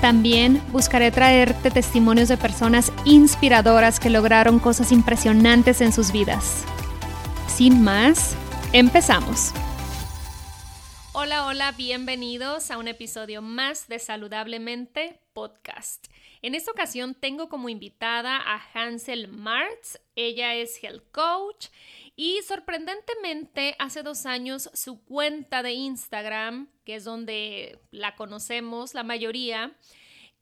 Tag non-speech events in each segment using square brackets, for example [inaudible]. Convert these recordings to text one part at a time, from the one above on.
También buscaré traerte testimonios de personas inspiradoras que lograron cosas impresionantes en sus vidas. Sin más, empezamos. Hola, hola, bienvenidos a un episodio más de Saludablemente Podcast. En esta ocasión tengo como invitada a Hansel Martz. Ella es health coach y sorprendentemente, hace dos años su cuenta de Instagram, que es donde la conocemos la mayoría,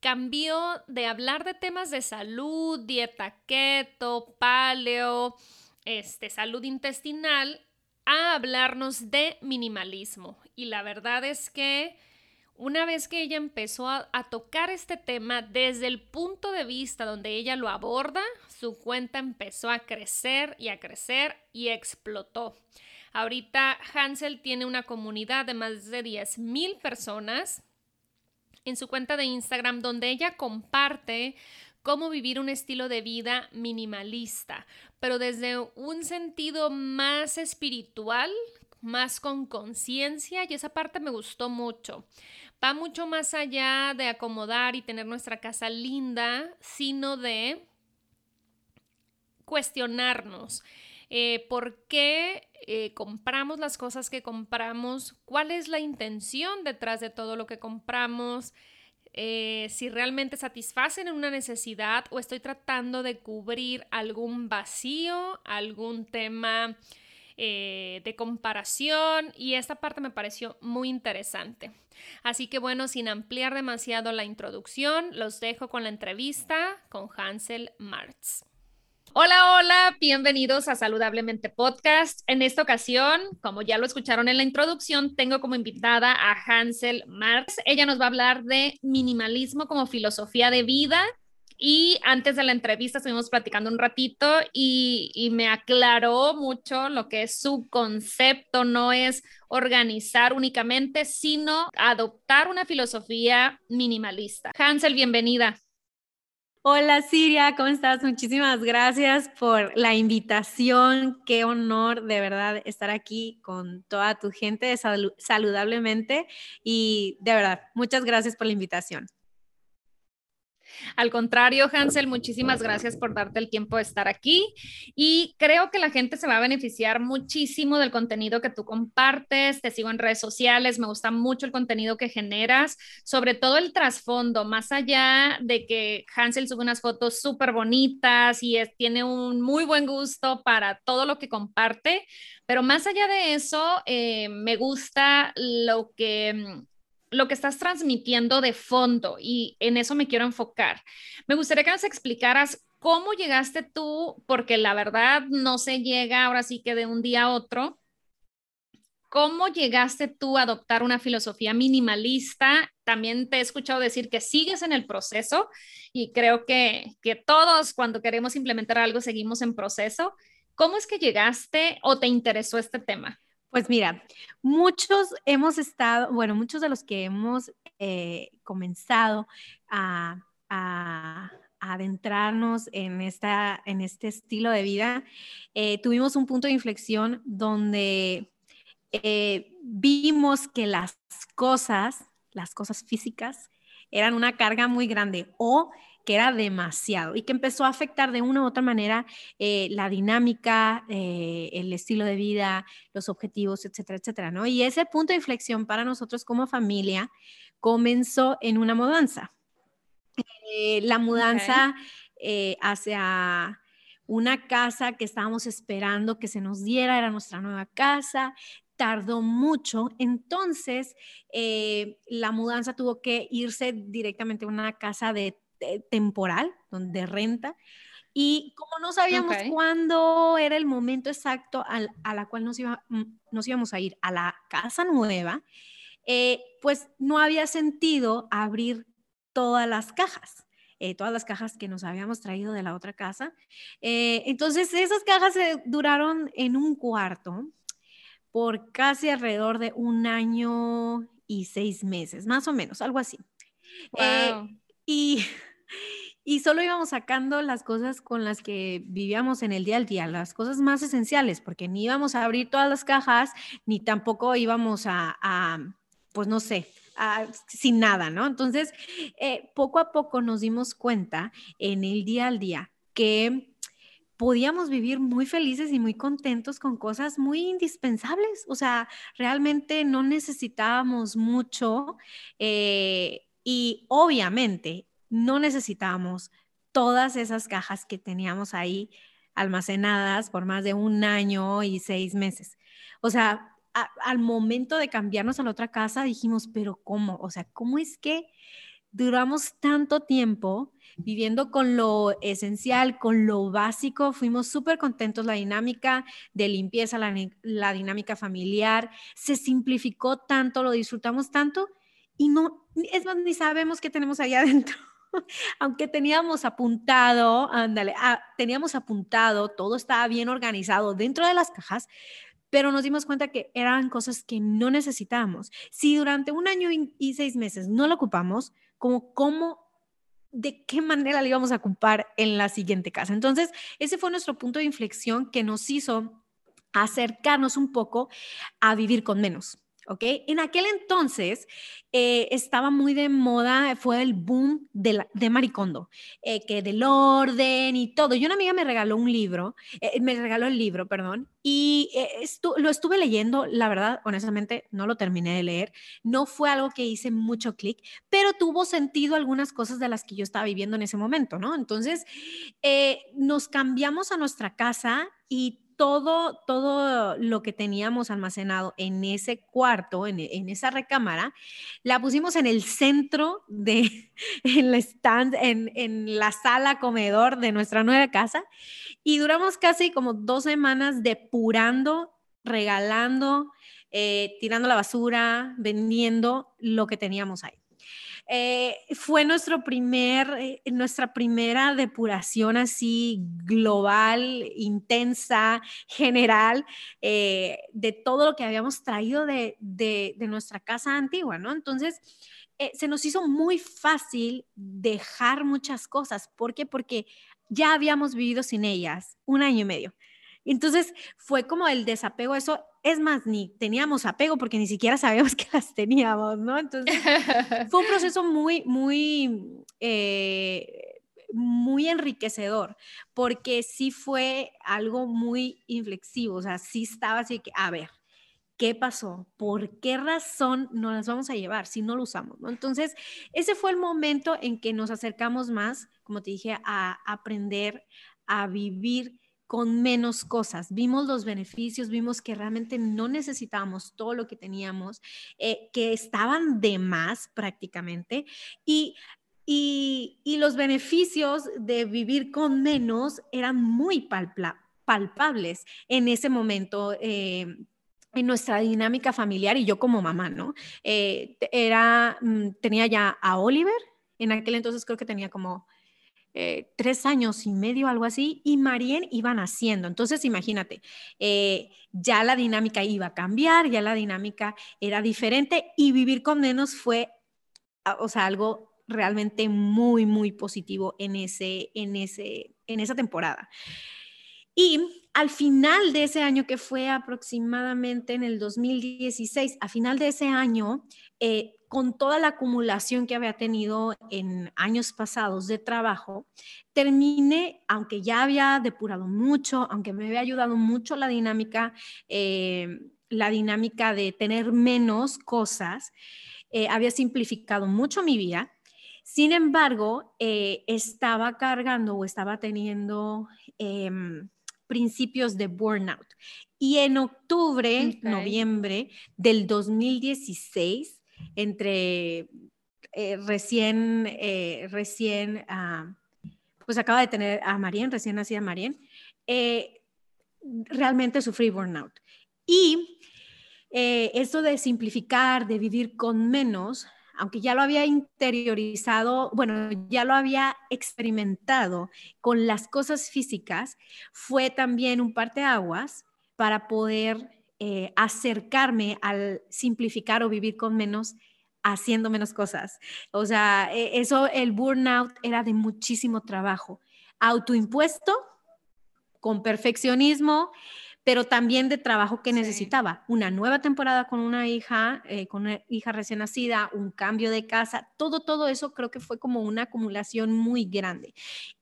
cambió de hablar de temas de salud, dieta keto, paleo, este, salud intestinal, a hablarnos de minimalismo. Y la verdad es que una vez que ella empezó a, tocar este tema desde el punto de vista donde ella lo aborda, su cuenta empezó a crecer y a crecer y explotó. Ahorita Hansel tiene una comunidad de más de 10 mil personas en su cuenta de Instagram donde ella comparte cómo vivir un estilo de vida minimalista, pero desde un sentido más espiritual, más con conciencia y esa parte me gustó mucho va mucho más allá de acomodar y tener nuestra casa linda, sino de cuestionarnos. Eh, ¿Por qué eh, compramos las cosas que compramos? ¿Cuál es la intención detrás de todo lo que compramos? Eh, si realmente satisfacen una necesidad o estoy tratando de cubrir algún vacío, algún tema de comparación y esta parte me pareció muy interesante. Así que bueno, sin ampliar demasiado la introducción, los dejo con la entrevista con Hansel Martz. Hola, hola, bienvenidos a Saludablemente Podcast. En esta ocasión, como ya lo escucharon en la introducción, tengo como invitada a Hansel Martz. Ella nos va a hablar de minimalismo como filosofía de vida y antes de la entrevista estuvimos platicando un ratito y, me aclaró mucho lo que es su concepto, no es organizar únicamente, sino adoptar una filosofía minimalista. Hansel, bienvenida. Hola Siria, ¿cómo estás? Muchísimas gracias por la invitación. Qué honor de verdad estar aquí con toda tu gente saludablemente y de verdad, muchas gracias por la invitación. Al contrario, Hansel, muchísimas gracias por darte el tiempo de estar aquí y creo que la gente se va a beneficiar muchísimo del contenido que tú compartes. Te sigo en redes sociales, me gusta mucho el contenido que generas, sobre todo el trasfondo, más allá de que Hansel sube unas fotos súper bonitas y tiene un muy buen gusto para todo lo que comparte, pero más allá de eso, eh, me gusta lo que mm, lo que estás transmitiendo de fondo y en eso me quiero enfocar. Me gustaría que nos explicaras cómo llegaste tú, porque la verdad no se llega ahora sí que de un día a otro. ¿Cómo llegaste tú a adoptar una filosofía minimalista? También te he escuchado decir que sigues en el proceso y creo que, que todos cuando queremos implementar algo seguimos en proceso. ¿Cómo es que llegaste o te interesó este tema? Pues mira, muchos hemos estado, bueno, muchos de los que hemos eh, comenzado a, adentrarnos en, esta, en este estilo de vida, eh, tuvimos un punto de inflexión donde eh, vimos que las cosas, las cosas físicas, eran una carga muy grande o que era demasiado y que empezó a afectar de una u otra manera eh, la dinámica, eh, el estilo de vida, los objetivos, etcétera, etcétera, ¿no? Y ese punto de inflexión para nosotros como familia comenzó en una mudanza. Eh, la mudanza hacia una casa que estábamos esperando que se nos diera, era nuestra nueva casa, tardó mucho, entonces eh, la mudanza tuvo que irse directamente a una casa de, temporal, donde renta. Y como no sabíamos cuándo era el momento exacto a la cual nos, iba, mm, nos íbamos a ir a la casa nueva, eh, pues no había sentido abrir todas las cajas. Eh, todas las cajas que nos habíamos traído de la otra casa. Eh, entonces, esas cajas se duraron en un cuarto por casi alrededor de un año y seis meses, más o menos, algo así. y, [laughs] y solo íbamos sacando las cosas con las que vivíamos en el día al día, las cosas más esenciales, porque ni íbamos a abrir todas las cajas, ni tampoco íbamos a pues no sé, sin nada, ¿no? Entonces, eh, poco a poco nos dimos cuenta en el día al día que podíamos vivir muy felices y muy contentos con cosas muy indispensables. O sea, realmente no necesitábamos mucho eh, y obviamente no necesitábamos todas esas cajas que teníamos ahí almacenadas por más de un año y seis meses. O sea, al momento de cambiarnos a la otra casa dijimos, pero ¿cómo? O sea, ¿cómo es que duramos tanto tiempo viviendo con lo esencial, con lo básico? Fuimos súper contentos, la dinámica de limpieza, la, la dinámica familiar, se simplificó tanto, lo disfrutamos tanto y no, es más, ni sabemos qué tenemos ahí [laughs] adentro [laughs] aunque teníamos apuntado, ándale, ah, teníamos apuntado, todo estaba bien organizado dentro de las cajas, pero nos dimos cuenta que eran cosas que no necesitábamos. Si durante un año y seis meses no lo ocupamos, como cómo, de qué manera lo íbamos a ocupar en la siguiente casa. Entonces, ese fue nuestro punto de inflexión que nos hizo acercarnos un poco a vivir con menos. ¿Ok? En aquel entonces eh, estaba muy de moda, fue el boom de, de Maricondo, eh, que del orden y todo. Y una amiga me regaló un libro, eh, me regaló el libro, perdón, y lo estuve leyendo, la verdad, honestamente, no lo terminé de leer, no fue algo que hice mucho clic, pero tuvo sentido algunas cosas de las que yo estaba viviendo en ese momento, ¿no? Entonces, nos cambiamos a nuestra casa y todo, todo lo que teníamos almacenado en ese cuarto, en, esa recámara, la pusimos en el centro de, [laughs] en stand, en, la sala comedor de nuestra nueva casa y duramos casi como dos semanas depurando, regalando, eh, tirando la basura, vendiendo lo que teníamos ahí. Eh, fue nuestro primer, eh, nuestra primera depuración así global, intensa, general, eh, de todo lo que habíamos traído de, de, nuestra casa antigua, ¿no? Entonces, se nos hizo muy fácil dejar muchas cosas. ¿Por qué? Porque ya habíamos vivido sin ellas un año y medio. Entonces fue como el desapego, eso es más, ni teníamos apego porque ni siquiera sabíamos [laughs] que las teníamos, ¿no? Entonces [laughs] fue un proceso muy, muy, eh, muy enriquecedor porque sí fue algo muy inflexivo, o sea, sí estaba así que, a ver, ¿qué pasó? ¿Por qué razón no las vamos a llevar si no lo usamos? ¿no? Entonces, ese fue el momento en que nos acercamos más, como te dije, a aprender a vivir con menos cosas. Vimos los beneficios, vimos que realmente no necesitábamos todo lo que teníamos, eh, que estaban de más prácticamente y y, los beneficios de vivir con menos eran muy palpables en ese momento. Eh, en nuestra dinámica familiar y yo como mamá, ¿no? Eh, era, mm, tenía ya a Oliver, en aquel entonces creo que tenía como eh, tres años y medio, algo así, y Marien iba naciendo. Entonces, imagínate, eh, ya la dinámica iba a cambiar, ya la dinámica era diferente y vivir con menos fue, ah, o sea, algo realmente muy, muy positivo en, ese, en, ese, en esa temporada. Y al final de ese año, que fue aproximadamente en el 2016, a final de ese año, eh, con toda la acumulación que había tenido en años pasados de trabajo, terminé, aunque ya había depurado mucho, aunque me había ayudado mucho la dinámica, eh, la dinámica de tener menos cosas, eh, había simplificado mucho mi vida. Sin embargo, estaba cargando o estaba teniendo em, principios de burnout. Y en octubre, noviembre del 2016, entre eh, recién, eh, recién, ah, pues acaba de tener a Marien, recién nacida Marien, eh, realmente sufrí burnout. Y esto de simplificar, de vivir con menos, aunque ya lo había interiorizado, bueno, ya lo había experimentado con las cosas físicas, fue también un parteaguas para poder eh, acercarme al simplificar o vivir con menos haciendo menos cosas. O sea, e, eso, el burnout era de muchísimo trabajo, autoimpuesto, con perfeccionismo, pero también de trabajo que necesitaba. Una nueva temporada con una hija, eh, con una hija recién nacida, un cambio de casa, todo, todo eso creo que fue como una acumulación muy grande.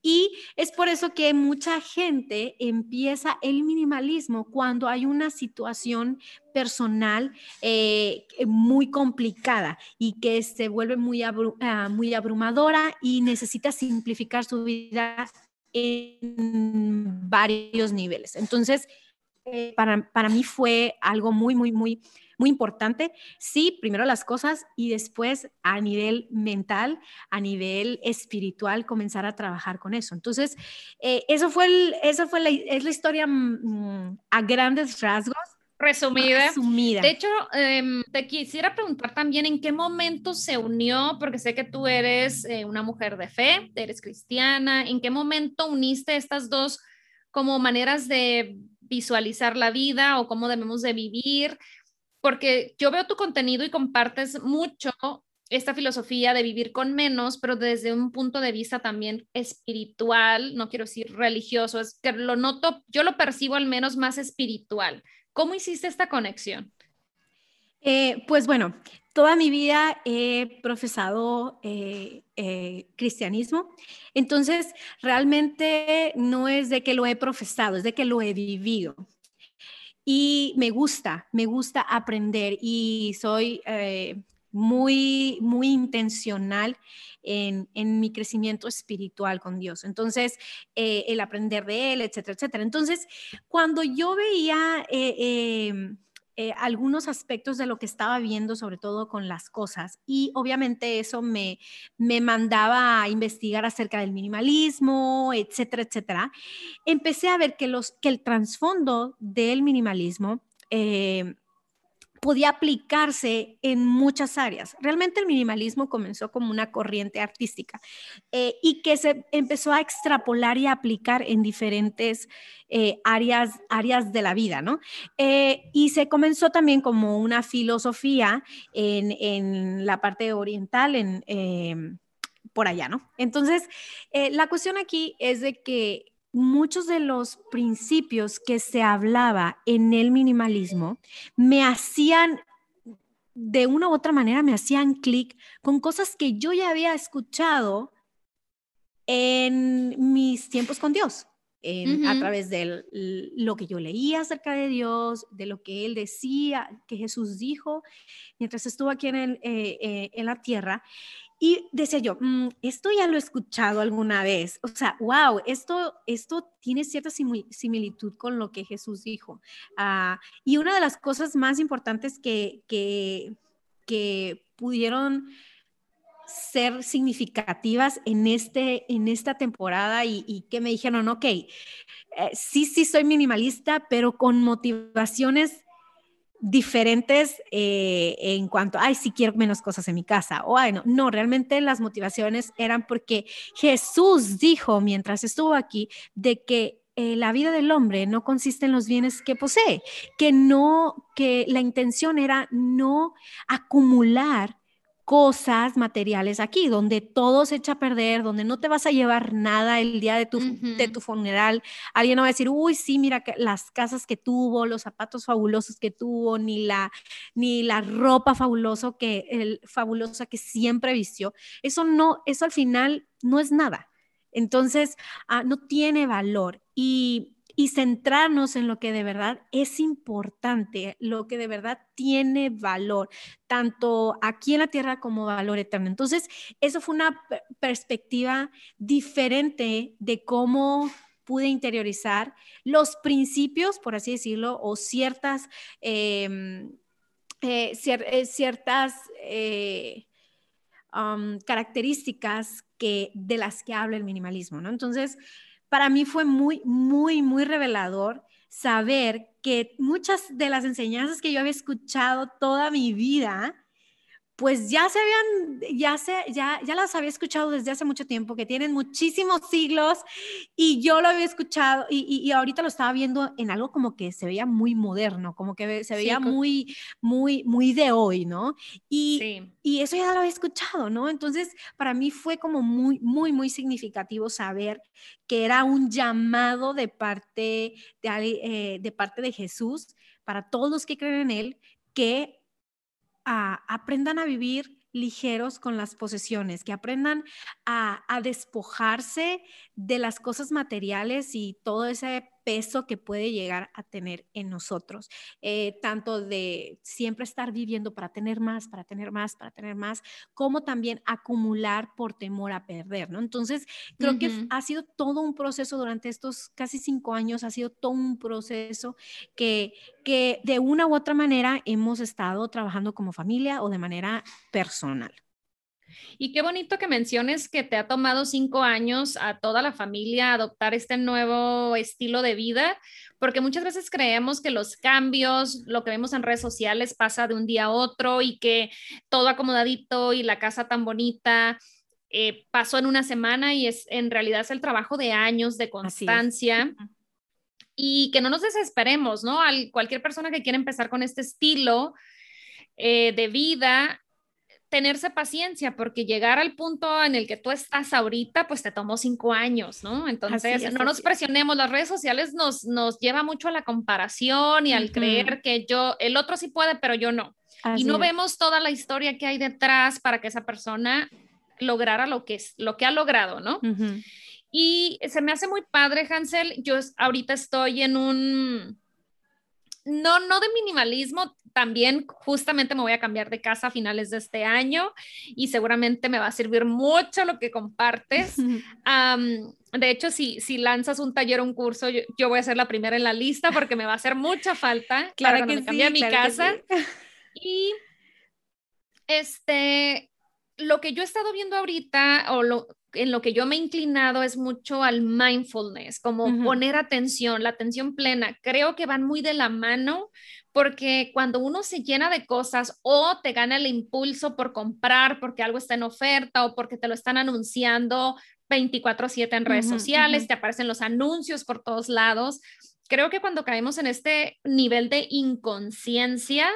Y es por eso que mucha gente empieza el minimalismo cuando hay una situación personal eh, muy complicada y que se vuelve muy, ah, muy abrumadora y necesita simplificar su vida en varios niveles. Entonces, eh, para, para mí fue algo muy, muy, muy, muy importante. Sí, primero las cosas y después a nivel mental, a nivel espiritual, comenzar a trabajar con eso. Entonces, eh, eso fue, el, eso fue la, es la historia mm, a grandes rasgos. Resumida. Resumida. De hecho, em, te quisiera preguntar también en qué momento se unió, porque sé que tú eres eh, una mujer de fe, eres cristiana, ¿en qué momento uniste estas dos como maneras de visualizar la vida o cómo debemos de vivir, porque yo veo tu contenido y compartes mucho esta filosofía de vivir con menos, pero desde un punto de vista también espiritual, no quiero decir religioso, es que lo noto, yo lo percibo al menos más espiritual. ¿Cómo hiciste esta conexión? Eh, pues bueno, toda mi vida he profesado eh, eh, cristianismo, entonces realmente no es de que lo he profesado, es de que lo he vivido. Y me gusta, me gusta aprender y soy muy, muy intencional en, en, mi crecimiento espiritual con Dios. Entonces, el aprender de Él, etcétera, etcétera. Entonces, cuando yo veía em, eh, algunos aspectos de lo que estaba viendo, sobre todo con las cosas. Y obviamente eso me, me mandaba a investigar acerca del minimalismo, etcétera, etcétera. Empecé a ver que, los, que el trasfondo del minimalismo eh, podía aplicarse en muchas áreas. Realmente el minimalismo comenzó como una corriente artística eh, y que se empezó a extrapolar y aplicar en diferentes eh, áreas, áreas de la vida, ¿no? Eh, y se comenzó también como una filosofía en, en la parte oriental, en por allá, ¿no? Entonces, la cuestión aquí es de que muchos de los principios que se hablaba en el minimalismo me hacían, de una u otra manera, me hacían clic con cosas que yo ya había escuchado en mis tiempos con Dios. a través de lo que yo leía acerca de Dios, de lo que Él decía, que Jesús dijo mientras estuvo aquí en, eh, eh, en la tierra. Y decía yo, mm, esto ya lo he escuchado alguna vez. O sea, wow, esto, esto tiene cierta similitud con lo que Jesús dijo. Ah, y una de las cosas más importantes que, que, que pudieron ser significativas en, este, en esta temporada y, y que me dijeron, ok, eh, sí, sí soy minimalista, pero con motivaciones diferentes eh, en cuanto, ay, si quiero menos cosas en mi casa, o ay, no, no, realmente las motivaciones eran porque Jesús dijo mientras estuvo aquí de que eh, la vida del hombre no consiste en los bienes que posee, que no, que la intención era no acumular cosas materiales aquí, donde todo se echa a perder, donde no te vas a llevar nada el día de tu, de tu funeral. Alguien va a decir, uy, sí, mira las casas que tuvo, los zapatos fabulosos que tuvo, ni la, ni la ropa fabuloso que, el, fabulosa que siempre vistió. Eso no, eso al final no es nada. Entonces, ah, no tiene valor. Y y centrarnos en lo que de verdad es importante, lo que de verdad tiene valor, tanto aquí en la tierra como valor eterno. Entonces, eso fue una perspectiva diferente de cómo pude interiorizar los principios, por así decirlo, o ciertas, em, eh, eh, ciertas eh, características que, de las que habla el minimalismo, ¿no? Entonces, para mí fue muy, muy, muy revelador saber que muchas de las enseñanzas que yo había escuchado toda mi vida, pues ya se habían, ya, se, ya, ya las había escuchado desde hace mucho tiempo, que tienen muchísimos siglos y yo lo había escuchado y, y, ahorita lo estaba viendo en algo como que se veía muy moderno, como que se veía muy, muy, muy de hoy, ¿no? Y, y eso ya lo había escuchado, ¿no? Entonces, para mí fue como muy, muy, muy significativo saber que era un llamado de parte de, eh, de parte de Jesús para todos los que creen en Él, que aprendan a vivir ligeros con las posesiones, que aprendan a, a, despojarse de las cosas materiales y todo ese peso que puede llegar a tener en nosotros, eh, tanto de siempre estar viviendo para tener más, para tener más, para tener más, como también acumular por temor a perder, ¿no? Entonces, creo que ha sido todo un proceso durante estos casi cinco años, ha sido todo un proceso que, que de una u otra manera hemos estado trabajando como familia o de manera personal. Y qué bonito que menciones que te ha tomado cinco años a toda la familia adoptar este nuevo estilo de vida, porque muchas veces creemos que los cambios, lo que vemos en redes sociales pasa de un día a otro y que todo acomodadito y la casa tan bonita. Eh, pasó en una semana y es en realidad es el trabajo de años de constancia y que no nos desesperemos, ¿no? Al, cualquier persona que quiera empezar con este estilo eh, de vida, tenerse paciencia, porque llegar al punto en el que tú estás ahorita, pues te tomó cinco años, ¿no? Entonces, no nos presionemos, las redes sociales nos, nos lleva mucho a la comparación y al creer que yo, el otro sí puede, pero yo no. y no vemos toda la historia que hay detrás para que esa persona lograra lo que, es, lo que ha logrado, ¿no? Y se me hace muy padre, Hansel, yo ahorita estoy en un no, no de minimalismo, también justamente me voy a cambiar de casa a finales de este año y seguramente me va a servir mucho lo que compartes. [laughs] de hecho, si, si lanzas un taller o un curso, yo, voy a ser la primera en la lista porque me va a hacer mucha falta [laughs] claro que me cambie a mi casa. [laughs] Y este, lo que yo he estado viendo ahorita o lo, en lo que yo me he inclinado es mucho al mindfulness, como poner atención, la atención plena. Creo que van muy de la mano porque cuando uno se llena de cosas o te gana el impulso por comprar porque algo está en oferta o porque te lo están anunciando 24/7 en redes sociales, te aparecen los anuncios por todos lados. Creo que cuando caemos en este nivel de inconsciencia,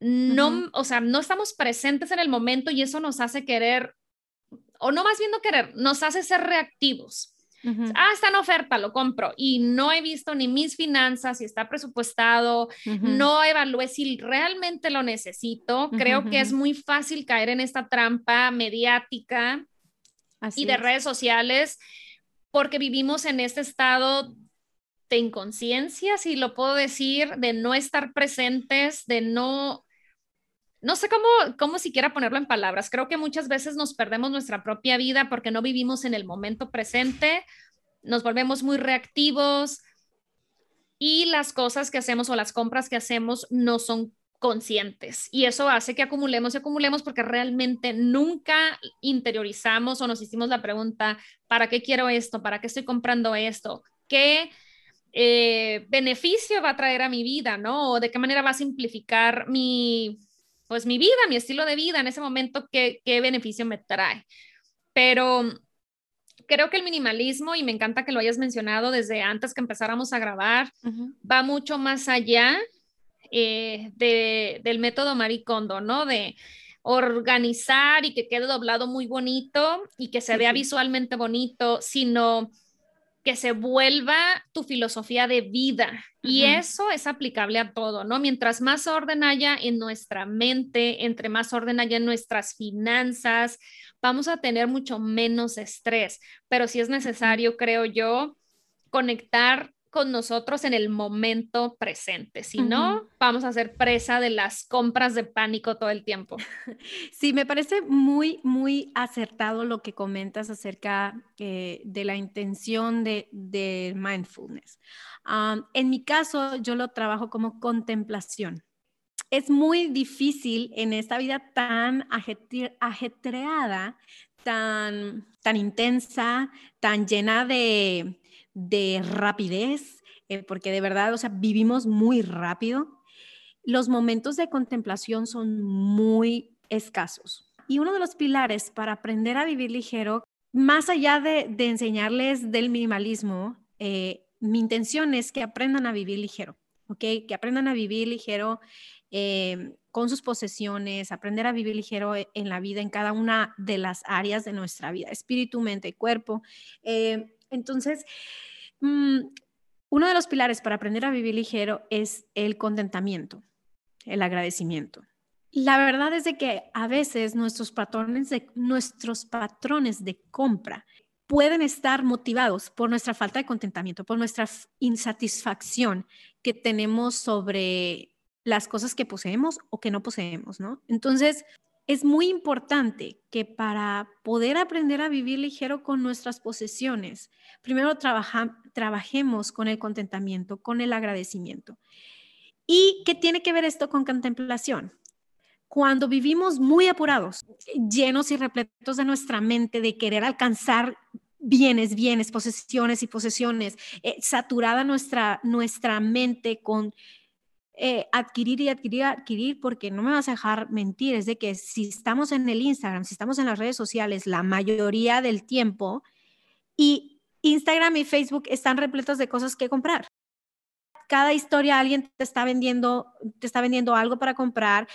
no, o sea, no estamos presentes en el momento y eso nos hace querer o no más bien no querer, nos hace ser reactivos. Ah, está en oferta, lo compro. Y no he visto ni mis finanzas, si está presupuestado, no evalué si realmente lo necesito. Creo que es muy fácil caer en esta trampa mediática y de redes sociales porque vivimos en este estado de inconsciencia, si lo puedo decir, de no estar presentes, de no no sé cómo, cómo siquiera ponerlo en palabras. Creo que muchas veces nos perdemos nuestra propia vida porque no vivimos en el momento presente, nos volvemos muy reactivos y las cosas que hacemos o las compras que hacemos no son conscientes y eso hace que acumulemos y acumulemos porque realmente nunca interiorizamos o nos hicimos la pregunta, ¿para qué quiero esto? ¿Para qué estoy comprando esto? ¿Qué eh, beneficio va a traer a mi vida? ¿No? ¿O de qué manera va a simplificar mi, pues mi vida, mi estilo de vida en ese momento, qué, qué beneficio me trae. Pero creo que el minimalismo, y me encanta que lo hayas mencionado desde antes que empezáramos a grabar, va mucho más allá eh, de, del método Maricondo, ¿no? De organizar y que quede doblado muy bonito y que se vea visualmente bonito, sino que se vuelva tu filosofía de vida. Y eso es aplicable a todo, ¿no? Mientras más orden haya en nuestra mente, entre más orden haya en nuestras finanzas, vamos a tener mucho menos estrés. Pero si es necesario, creo yo, conectar con nosotros en el momento presente. Si no, vamos a ser presa de las compras de pánico todo el tiempo. [laughs] Sí, me parece muy, muy acertado lo que comentas acerca eh, de la intención de, de mindfulness. en mi caso, yo lo trabajo como contemplación es muy difícil en esta vida tan ajetreada, tan, tan intensa, tan llena de, rapidez, eh, porque de verdad, o sea, vivimos muy rápido. Los momentos de contemplación son muy escasos. Y uno de los pilares para aprender a vivir ligero, más allá de, enseñarles del minimalismo, eh, mi intención es que aprendan a vivir ligero, ¿ok? Que aprendan a vivir ligero Em, con sus posesiones, aprender a vivir ligero en la vida, en cada una de las áreas de nuestra vida, espíritu, mente y cuerpo. Entonces, mm, uno de los pilares para aprender a vivir ligero es el contentamiento, el agradecimiento. La verdad es de que a veces nuestros patrones de, nuestros patrones de compra pueden estar motivados por nuestra falta de contentamiento, por nuestra insatisfacción que tenemos sobre las cosas que poseemos o que no poseemos, ¿no? Entonces, es muy importante que para poder aprender a vivir ligero con nuestras posesiones, primero trabajemos con el contentamiento, con el agradecimiento. ¿Y qué tiene que ver esto con contemplación? Cuando vivimos muy apurados, llenos y repletos de nuestra mente de querer alcanzar bienes, bienes, posesiones y posesiones, eh, saturada nuestra, nuestra mente con eh, adquirir y adquirir, adquirir, porque no me vas a dejar mentir, es de que si estamos en el Instagram, si estamos en las redes sociales la mayoría del tiempo y Instagram y Facebook están repletos de cosas que comprar cada historia alguien te está vendiendo, te está vendiendo algo para comprar,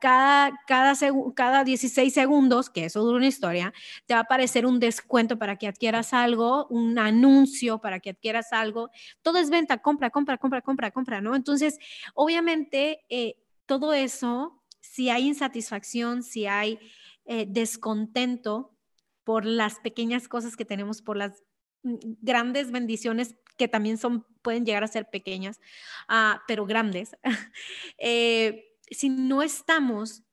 cada, cada, cada 16 segundos, que eso dura una historia, te va a aparecer un descuento para que adquieras algo, un anuncio para que adquieras algo, todo es venta, compra, compra, compra, compra, compra, ¿no? Entonces, obviamente, eh, todo eso, si hay insatisfacción, si hay eh, descontento por las pequeñas cosas que tenemos, por las grandes bendiciones que también son, pueden llegar a ser pequeñas, ah, pero grandes, [laughs] eh, si no estamos,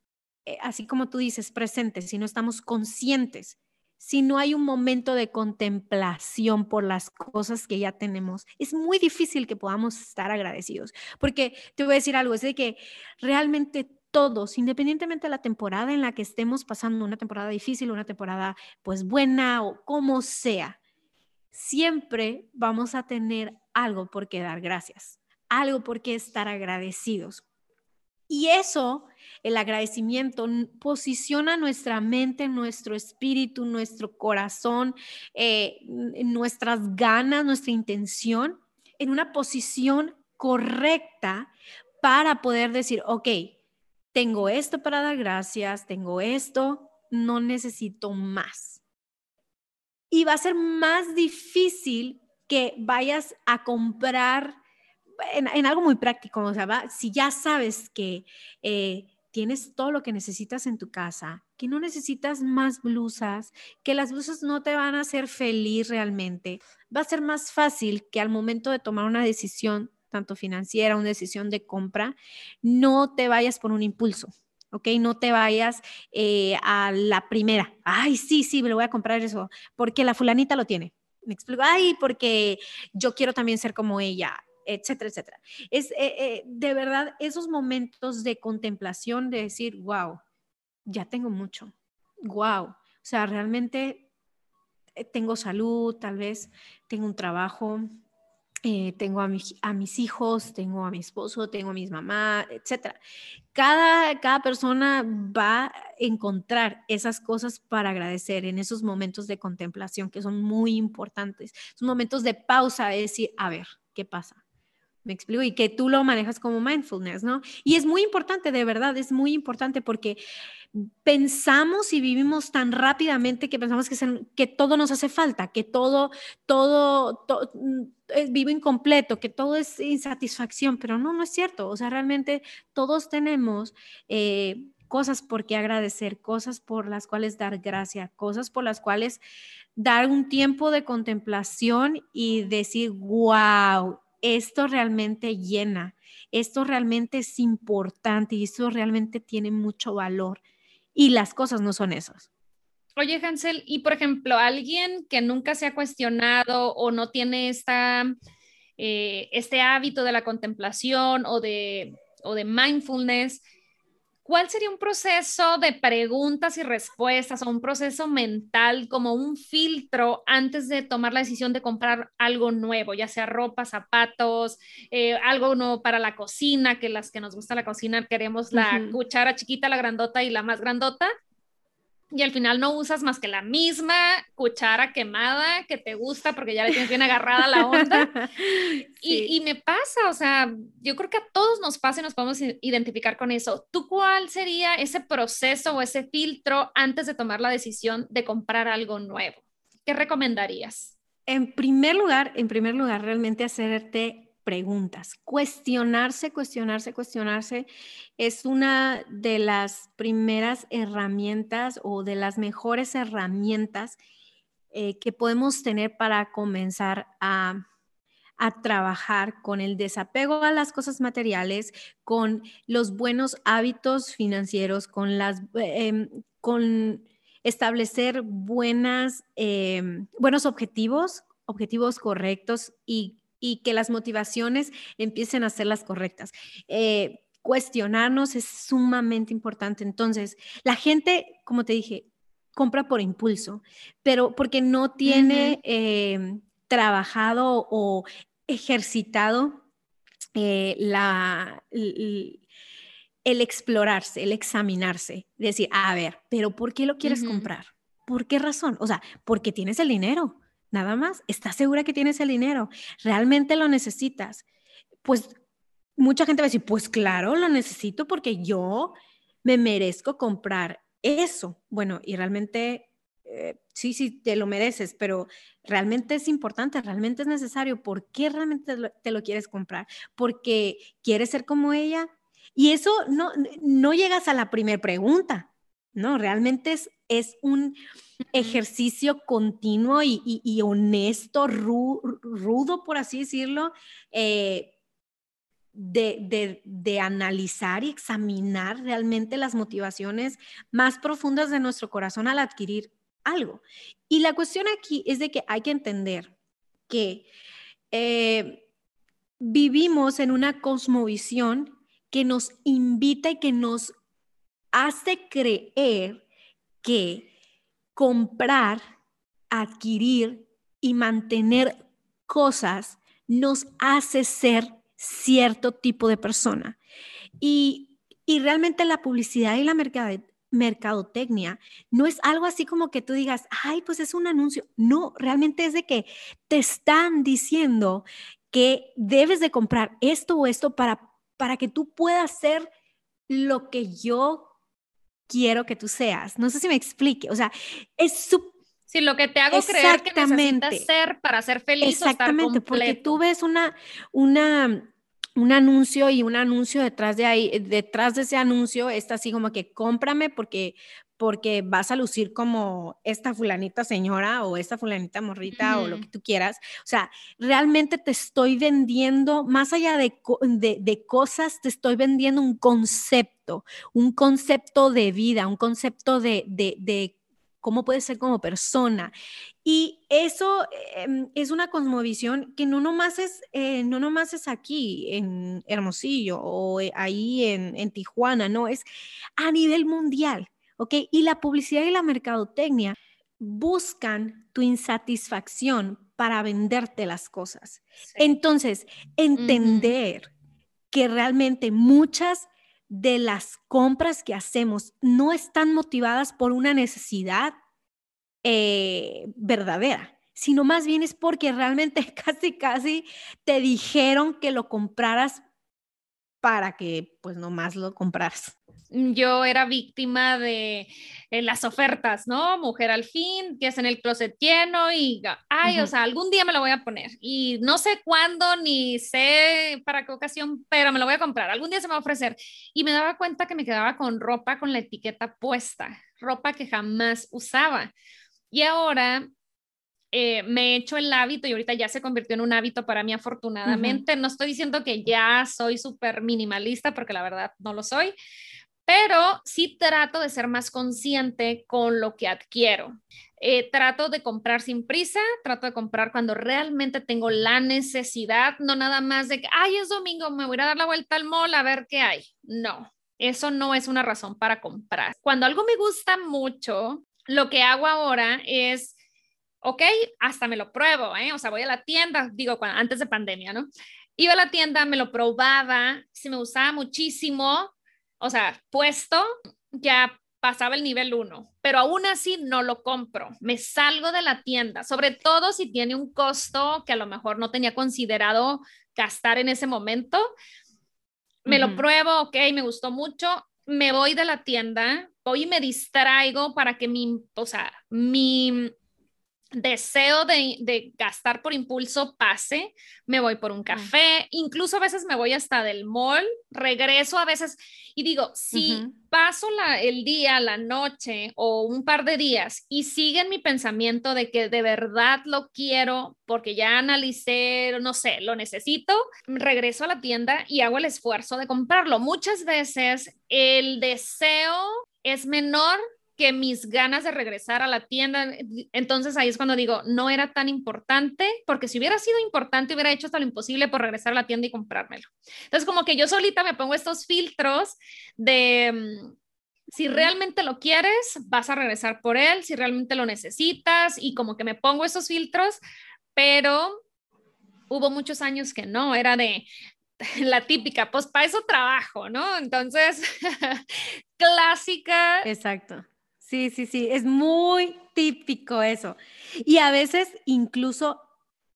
eh, así como tú dices, presentes, si no estamos conscientes, si no hay un momento de contemplación por las cosas que ya tenemos, es muy difícil que podamos estar agradecidos. Porque te voy a decir algo, es de que realmente todos, independientemente de la temporada en la que estemos pasando, una temporada difícil, una temporada pues buena o como sea, siempre vamos a tener algo por qué dar gracias, algo por qué estar agradecidos. Y eso, el agradecimiento, posiciona nuestra mente, nuestro espíritu, nuestro corazón, eh, nuestras ganas, nuestra intención en una posición correcta para poder decir, ok, tengo esto para dar gracias, tengo esto, no necesito más y va a ser más difícil que vayas a comprar en, algo muy práctico, o sea, si ya sabes que eh, tienes todo lo que necesitas en tu casa, que no necesitas más blusas, que las blusas no te van a hacer feliz realmente, va a ser más fácil que al momento de tomar una decisión, tanto financiera, una decisión de compra, no te vayas por un impulso, ¿ok? No te vayas eh, a la primera. Ay, sí, sí, me lo voy a comprar eso, porque la fulanita lo tiene. Me explico, ay, porque yo quiero también ser como ella, etcétera, etcétera. Es eh, eh, de verdad esos momentos de contemplación, de decir, wow, ya tengo mucho, wow. O sea, realmente tengo salud, tal vez tengo un trabajo, eh, tengo a, a, mis hijos, tengo a mi esposo, tengo a mis mamás, etc. Cada, cada persona va a encontrar esas cosas para agradecer en esos momentos de contemplación que son muy importantes. Son momentos de pausa, de decir, a ver, ¿qué pasa? Me explico, y que tú lo manejas como mindfulness, ¿no? Y es muy importante, de verdad, es muy importante porque pensamos y vivimos tan rápidamente que pensamos que, todo nos hace falta, que todo, todo, mm, es vivo incompleto, que todo es insatisfacción, pero no, no es cierto. O sea, realmente todos tenemos eh, cosas por qué agradecer, cosas por las cuales dar gracia, cosas por las cuales dar un tiempo de contemplación y decir, wow, esto realmente llena, esto realmente es importante y esto realmente tiene mucho valor. Y las cosas no son esas. Oye, Hansel, y por ejemplo, alguien que nunca se ha cuestionado o no tiene esta, eh, este hábito de la contemplación o de, o de mindfulness, ¿cuál sería un proceso de preguntas y respuestas o un proceso mental como un filtro antes de tomar la decisión de comprar algo nuevo, ya sea ropa, zapatos, eh, algo nuevo para la cocina, que las que nos gusta la cocina queremos la cuchara chiquita, la grandota y la más grandota? Y al final no usas más que la misma cuchara quemada que te gusta porque ya le tienes bien agarrada la onda. [laughs] y, y, me pasa, o sea, yo creo que a todos nos pasa y nos podemos identificar con eso. ¿Tú cuál sería ese proceso o ese filtro antes de tomar la decisión de comprar algo nuevo? ¿Qué recomendarías? En primer lugar, en primer lugar, realmente hacerte preguntas. Cuestionarse, cuestionarse, cuestionarse es una de las primeras herramientas o de las mejores herramientas eh, que podemos tener para comenzar a, trabajar con el desapego a las cosas materiales, con los buenos hábitos financieros, con las... Em, con establecer buenas, em, buenos objetivos, objetivos correctos y y que las motivaciones empiecen a ser las correctas. Eh, cuestionarnos es sumamente importante. Entonces, la gente, como te dije, compra por impulso, pero porque no tiene eh, trabajado o ejercitado eh, la, el, explorarse, el examinarse, decir, a ver, pero ¿por qué lo quieres comprar? ¿Por qué razón? O sea, porque tienes el dinero nada más. ¿Estás segura que tienes el dinero? ¿Realmente lo necesitas? Pues mucha gente va a decir, pues claro, lo necesito porque yo me merezco comprar eso. Bueno, y realmente, eh, sí, sí, te lo mereces, pero realmente es importante, realmente es necesario. ¿Por qué realmente te lo, quieres comprar? ¿Porque quieres ser como ella? Y eso no, no llegas a la primera pregunta, ¿no? Realmente es, es un ejercicio continuo y, honesto, rudo, por así decirlo, eh, de, analizar y examinar realmente las motivaciones más profundas de nuestro corazón al adquirir algo. Y la cuestión aquí es de que hay que entender que eh, vivimos en una cosmovisión que nos invita y que nos hace creer que comprar, adquirir y mantener cosas nos hace ser cierto tipo de persona. Y, realmente la publicidad y la mercadotecnia no es algo así como que tú digas, ay, pues es un anuncio. No, realmente es de que te están diciendo que debes de comprar esto o esto para, para que tú puedas ser lo que yo quiero que tú seas. No sé si me explique. O sea, es su... Sí, lo que te hago creer que necesitas ser para ser feliz Exactamente, o estar porque tú ves una, una, un anuncio y un anuncio detrás de ahí, detrás de ese anuncio está así como que cómprame porque porque vas a lucir como esta fulanita señora o esta fulanita morrita o lo que tú quieras. O sea, realmente te estoy vendiendo, más allá de, de, cosas, te estoy vendiendo un concepto, un concepto de vida, un concepto de, de cómo puedes ser como persona. Y eso em, es una cosmovisión que no nomás es, eh, no nomás es aquí en Hermosillo o eh, ahí en, en Tijuana, no, es a nivel mundial. ¿ok? Y la publicidad y la mercadotecnia buscan tu insatisfacción para venderte las cosas. Entonces, entender que realmente muchas de las compras que hacemos no están motivadas por una necesidad eh, verdadera, sino más bien es porque realmente [laughs] casi, casi te dijeron que lo compraras para que pues nomás lo compras. Yo era víctima de eh, las ofertas, ¿no? Mujer al fin, que es en el closet lleno y, ay, o sea, algún día me lo voy a poner y no sé cuándo ni sé para qué ocasión, pero me lo voy a comprar, algún día se me va a ofrecer. Y me daba cuenta que me quedaba con ropa con la etiqueta puesta, ropa que jamás usaba. Y ahora eh, me he hecho el hábito y ahorita ya se convirtió en un hábito para mí afortunadamente. No estoy diciendo que ya soy súper minimalista porque la verdad no lo soy, pero sí trato de ser más consciente con lo que adquiero. Eh, trato de comprar sin prisa, trato de comprar cuando realmente tengo la necesidad, no nada más de que, ay, es domingo, me voy a dar la vuelta al mall a ver qué hay. No, eso no es una razón para comprar. Cuando algo me gusta mucho, lo que hago ahora es ok, hasta me lo pruebo, ¿eh? O sea, voy a la tienda, digo, antes de pandemia, ¿no? Iba a la tienda, me lo probaba, si me gustaba muchísimo, o sea, puesto, ya pasaba el nivel 1, pero aún así no lo compro, me salgo de la tienda, sobre todo si tiene un costo que a lo mejor no tenía considerado gastar en ese momento. Me lo pruebo, ok, me gustó mucho, me voy de la tienda, voy y me distraigo para que mi, o sea, mi deseo de, gastar por impulso pase, me voy por un café, incluso a veces me voy hasta del mall, regreso a veces y digo, si paso el día, la noche o un par de días y sigue mi pensamiento de que de verdad lo quiero porque ya analicé, no sé, lo necesito, regreso a la tienda y hago el esfuerzo de comprarlo. Muchas veces el deseo es menor que mis ganas de regresar a la tienda. Entonces ahí es cuando digo, no era tan importante, porque si hubiera sido importante, hubiera hecho hasta lo imposible por regresar a la tienda y comprármelo. Entonces como que yo solita me pongo estos filtros de... Mm, si realmente lo quieres, vas a regresar por él, si realmente lo necesitas y como que me pongo esos filtros, pero hubo muchos años que no, era de, [laughs] la típica, pues para eso trabajo, ¿no? Entonces, [laughs] clásica. Exacto. Sí, sí, sí, es muy típico eso. Y a veces incluso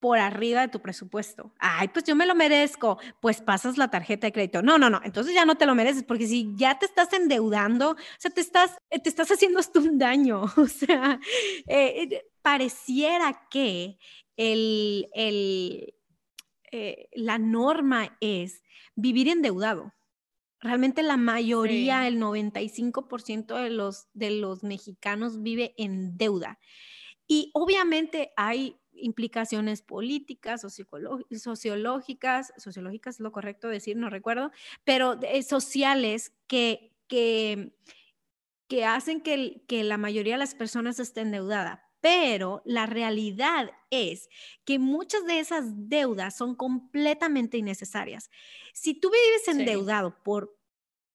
por arriba de tu presupuesto. Ay, pues yo me lo merezco. Pues pasas la tarjeta de crédito. No, no, no. Entonces ya no te lo mereces porque si ya te estás endeudando, o sea, te estás, eh, te estás haciendo hasta un daño. [laughs] O sea, eh, eh, pareciera que el, el, la norma es vivir endeudado. Realmente la mayoría, el 95% de los, de los mexicanos vive en deuda. Y obviamente hay implicaciones políticas o sociológicas, sociológicas es lo correcto decir, no recuerdo, pero sociales que, que, que hacen que, que la mayoría de las personas estén endeudadas. Pero la realidad es que muchas de esas deudas son completamente innecesarias. Si tú vives endeudado por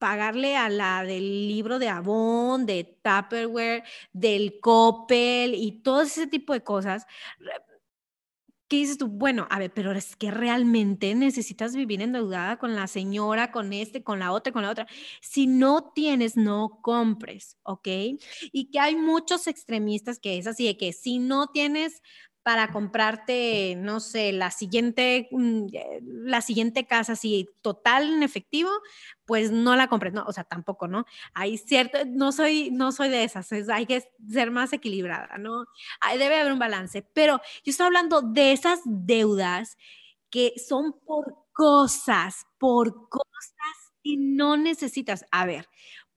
pagarle a la del libro de Avon, de Tupperware, del Coppel y todo ese tipo de cosas, ¿qué dices tú? Bueno, a ver, pero es que realmente necesitas vivir endeudada con la señora, con este, con la otra, con la otra. Si no tienes, no compres, ¿ok? Y que hay muchos extremistas que es así de que si no tienes para comprarte, no sé, la siguiente, mm, eh, la siguiente casa así total en efectivo, pues no la compres, no, o sea, tampoco, ¿no? Hay cierto, no soy, no soy de esas, hay que ser más equilibrada, ¿no? debe haber un balance, pero yo estoy hablando de esas deudas que son por cosas, por cosas que no necesitas. A ver,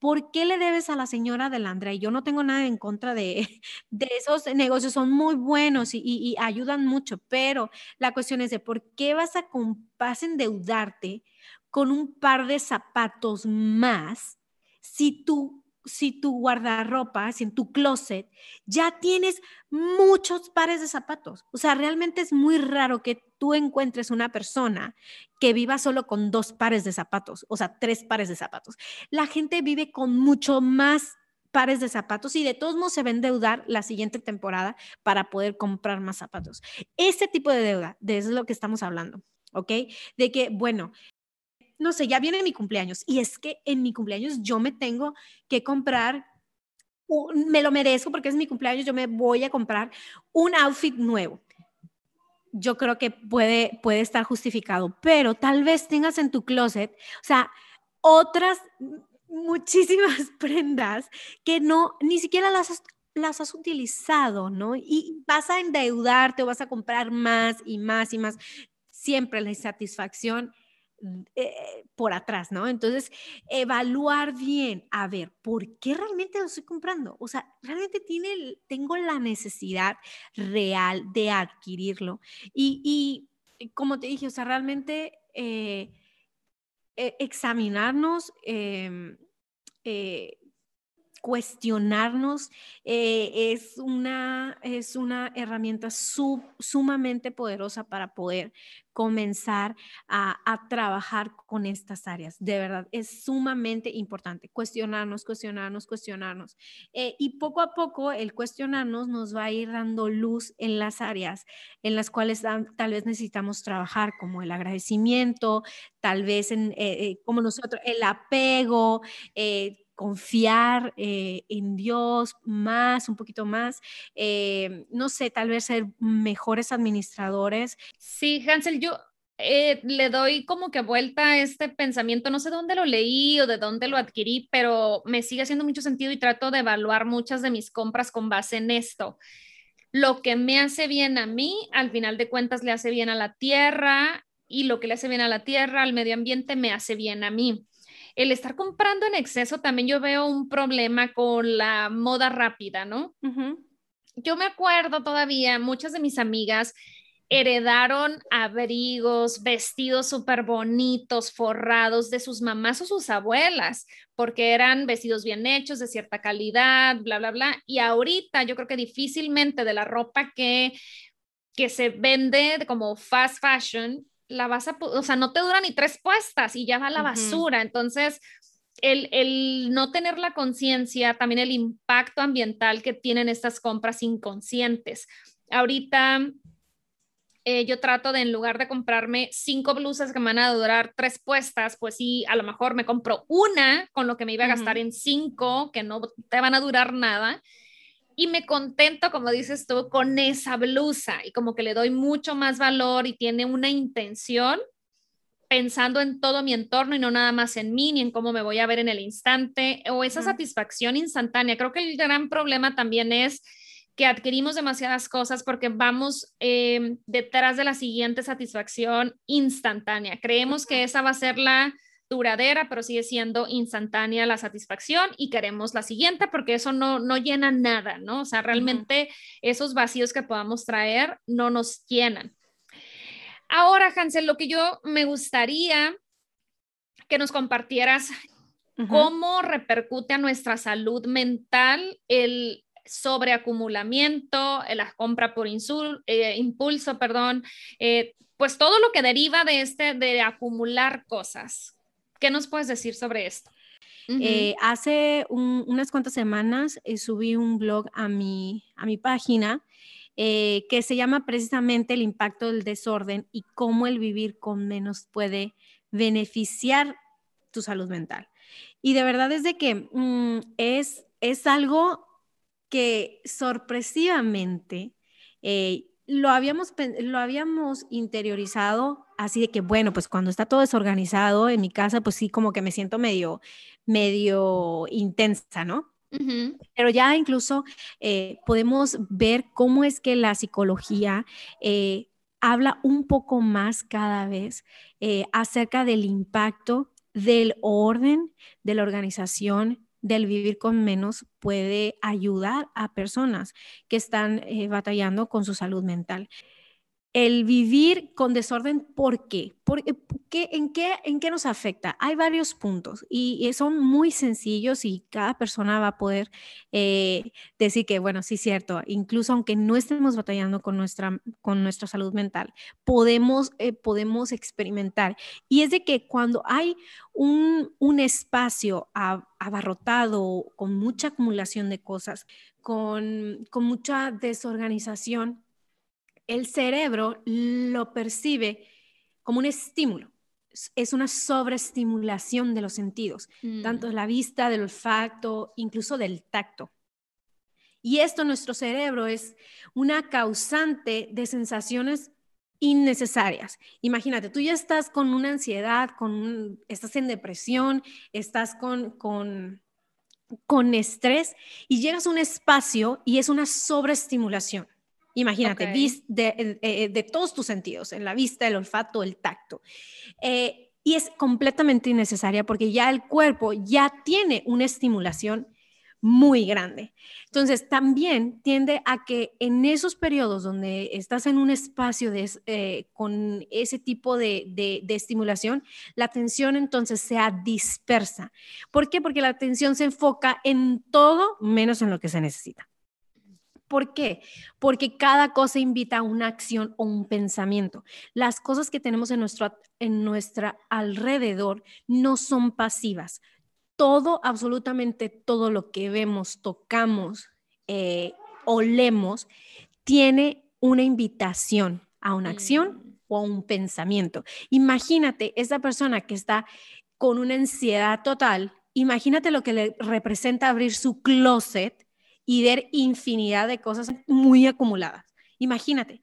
¿por qué le debes a la señora de Landra? Y yo no tengo nada en contra de, [laughs] esos negocios, son muy buenos y, ayudan mucho, pero la cuestión es de por qué vas a, vas a endeudarte con un par de zapatos más si tú si tu guardarropa, si en tu closet ya tienes muchos pares de zapatos. O sea, realmente es muy raro que tú encuentres una persona que viva solo con dos pares de zapatos, o sea, tres pares de zapatos. La gente vive con mucho más pares de zapatos y de todos modos se va a endeudar la siguiente temporada para poder comprar más zapatos. Ese tipo de deuda, de eso es lo que estamos hablando, ¿ok? De que, bueno, no sé, ya viene mi cumpleaños y es que en mi cumpleaños yo me tengo que comprar, me lo merezco porque es mi cumpleaños, yo me voy a comprar un outfit nuevo. yo creo que puede, puede estar justificado, pero tal vez tengas en tu closet, o sea, otras muchísimas [laughs] prendas que no, ni siquiera las has, las has utilizado, ¿no? Y vas a endeudarte o vas a comprar más y más y más. Siempre la insatisfacción eh, por atrás, ¿no? Entonces, evaluar bien, a ver, ¿por qué realmente lo estoy comprando? O sea, realmente tiene, tengo la necesidad real de adquirirlo. Y, como te dije, o sea, realmente eh, eh, examinarnos em, cuestionarnos es, una, es una herramienta sumamente poderosa para poder comenzar a, trabajar con estas áreas. De verdad, es sumamente importante cuestionarnos, cuestionarnos, cuestionarnos. Eh, y poco a poco el cuestionarnos nos va a ir dando luz en las áreas en las cuales tal vez necesitamos trabajar, como el agradecimiento, tal vez eh, eh, como nosotros, el apego confiar en Dios más, un poquito más, no sé, tal vez ser mejores administradores. Sí, Hansel, yo eh, le doy como que vuelta a este pensamiento, no sé dónde lo leí o de dónde lo adquirí, pero me sigue haciendo mucho sentido y trato de evaluar muchas de mis compras con base en esto. Lo que me hace bien a mí, al final de cuentas, le hace bien a la tierra y lo que le hace bien a la tierra, al medio ambiente, me hace bien a mí. El estar comprando en exceso, también yo veo un problema con la moda rápida, ¿no? Yo me acuerdo todavía, muchas de mis amigas heredaron abrigos, vestidos súper bonitos, forrados de sus mamás o sus abuelas, porque eran vestidos bien hechos, de cierta calidad, bla, bla, bla. Y ahorita yo creo que difícilmente de la ropa que, que se vende como fast fashion, la vas a, o sea, no te dura ni tres puestas y ya va a la basura. Entonces, el, el, no tener la conciencia, también el impacto ambiental que tienen estas compras inconscientes. Ahorita eh, yo trato de en lugar de comprarme cinco blusas que me van a durar tres puestas, pues sí, a lo mejor me compro una con lo que me iba a gastar en cinco, que no te van a durar nada. Y me contento, como dices tú, con esa blusa y como que le doy mucho más valor y tiene una intención pensando en todo mi entorno y no nada más en mí ni en cómo me voy a ver en el instante o esa satisfacción instantánea. Creo que el gran problema también es que adquirimos demasiadas cosas porque vamos eh, detrás de la siguiente satisfacción instantánea. Creemos que esa va a ser la duradera, pero sigue siendo instantánea la satisfacción y queremos la siguiente porque eso no, no llena nada, ¿no? O sea, realmente esos vacíos que podamos traer no nos llenan. Ahora, Hansel, lo que yo me gustaría que nos compartieras cómo repercute a nuestra salud mental el sobreacumulamiento, la compra por eh, impulso, perdón, eh, pues todo lo que deriva de este, de acumular cosas. ¿Qué nos puedes decir sobre esto? hace unas cuantas semanas subí un blog a mi, a mi página que se llama precisamente el impacto del desorden y cómo el vivir con menos puede beneficiar tu salud mental. Y de verdad es de que mm, es, es algo que sorpresivamente eh, lo, habíamos, lo habíamos interiorizado así de que, bueno, pues cuando está todo desorganizado en mi casa, pues sí, como que me siento medio, medio intensa, ¿no? Pero ya incluso eh, podemos ver cómo es que la psicología eh, habla un poco más cada vez acerca del impacto del orden, de la organización, del vivir con menos puede ayudar a personas que están eh, batallando con su salud mental el vivir con desorden, ¿por qué? ¿Por qué, en, qué, ¿En qué nos afecta? Hay varios puntos y, son muy sencillos y cada persona va a poder eh, decir que, bueno, sí, cierto, incluso aunque no estemos batallando con nuestra, con nuestra salud mental, podemos, eh, podemos experimentar. Y es de que cuando hay un, un espacio abarrotado, con mucha acumulación de cosas, con, con mucha desorganización, el cerebro lo percibe como un estímulo. Es una sobreestimulación de los sentidos, tanto de mm. la vista, del olfato, incluso del tacto. Y esto nuestro cerebro es una causante de sensaciones innecesarias. Imagínate, tú ya estás con una ansiedad, con estás en depresión, estás con, con, con estrés y llegas a un espacio y es una sobreestimulación. Imagínate, de, eh, eh, de, todos tus sentidos, en la vista, el olfato, el tacto. Eh, y es completamente innecesaria porque ya el cuerpo ya tiene una estimulación muy grande. Entonces, también tiende a que en esos periodos donde estás en un espacio de, con ese tipo de, de, estimulación, la atención entonces sea dispersa. ¿Por qué? Porque la atención se enfoca en todo menos en lo que se necesita. ¿Por qué? Porque cada cosa invita a una acción o un pensamiento. Las cosas que tenemos en nuestro en nuestra alrededor no son pasivas. Todo, absolutamente todo lo que vemos, tocamos, eh, olemos, tiene una invitación a una acción mm. o a un pensamiento. Imagínate esa persona que está con una ansiedad total, imagínate lo que le representa abrir su closet y ver infinidad de cosas muy acumuladas. Imagínate,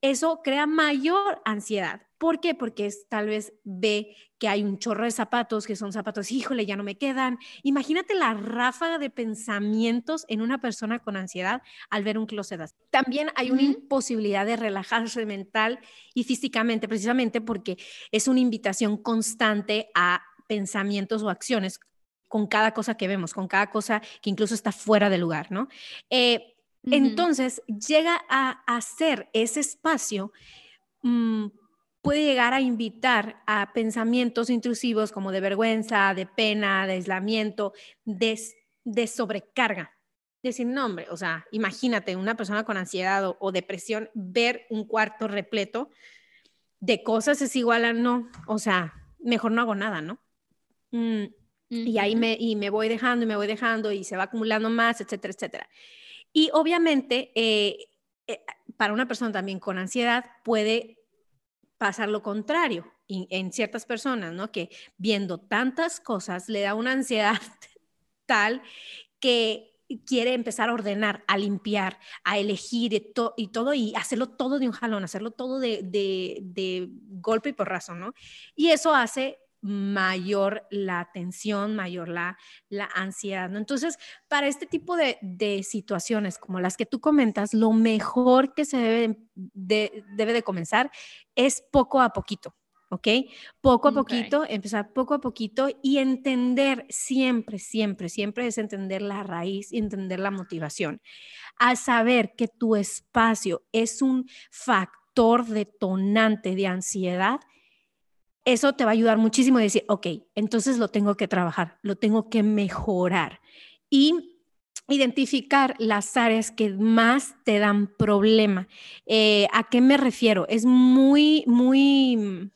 eso crea mayor ansiedad. ¿Por qué? Porque es, tal vez ve que hay un chorro de zapatos, que son zapatos, híjole, ya no me quedan. Imagínate la ráfaga de pensamientos en una persona con ansiedad al ver un closet También hay una imposibilidad de relajarse mental y físicamente, precisamente porque es una invitación constante a pensamientos o acciones con cada cosa que vemos, con cada cosa que incluso está fuera de lugar, ¿no? Eh, entonces, llega a hacer ese espacio, mm, puede llegar a invitar a pensamientos intrusivos como de vergüenza, de pena, de aislamiento, de, de sobrecarga. Decir, no, hombre, o sea, imagínate una persona con ansiedad o, depresión, ver un cuarto repleto de cosas es igual a no, o sea, mejor no hago nada, ¿no? Mm, y ahí me, y me voy dejando y me voy dejando y se va acumulando más, etcétera, etcétera. Y obviamente, eh, eh, para una persona también con ansiedad puede pasar lo contrario en ciertas personas, ¿no? Que viendo tantas cosas le da una ansiedad [laughs] tal que quiere empezar a ordenar, a limpiar, a elegir y, y todo y hacerlo todo de un jalón, hacerlo todo de, de, de golpe y porrazo, ¿no? Y eso hace mayor la tensión, mayor la, la ansiedad. ¿no? Entonces, para este tipo de, de, situaciones como las que tú comentas, lo mejor que se debe de, debe de comenzar es poco a poquito. ¿ok? Poco a poquito, empezar poco a poquito y entender siempre, siempre, siempre es entender la raíz y entender la motivación. Al saber que tu espacio es un factor detonante de ansiedad, eso te va a ayudar muchísimo a decir, ok, entonces lo tengo que trabajar, lo tengo que mejorar y identificar las áreas que más te dan problema. Eh, ¿A qué me refiero? Es muy, muy...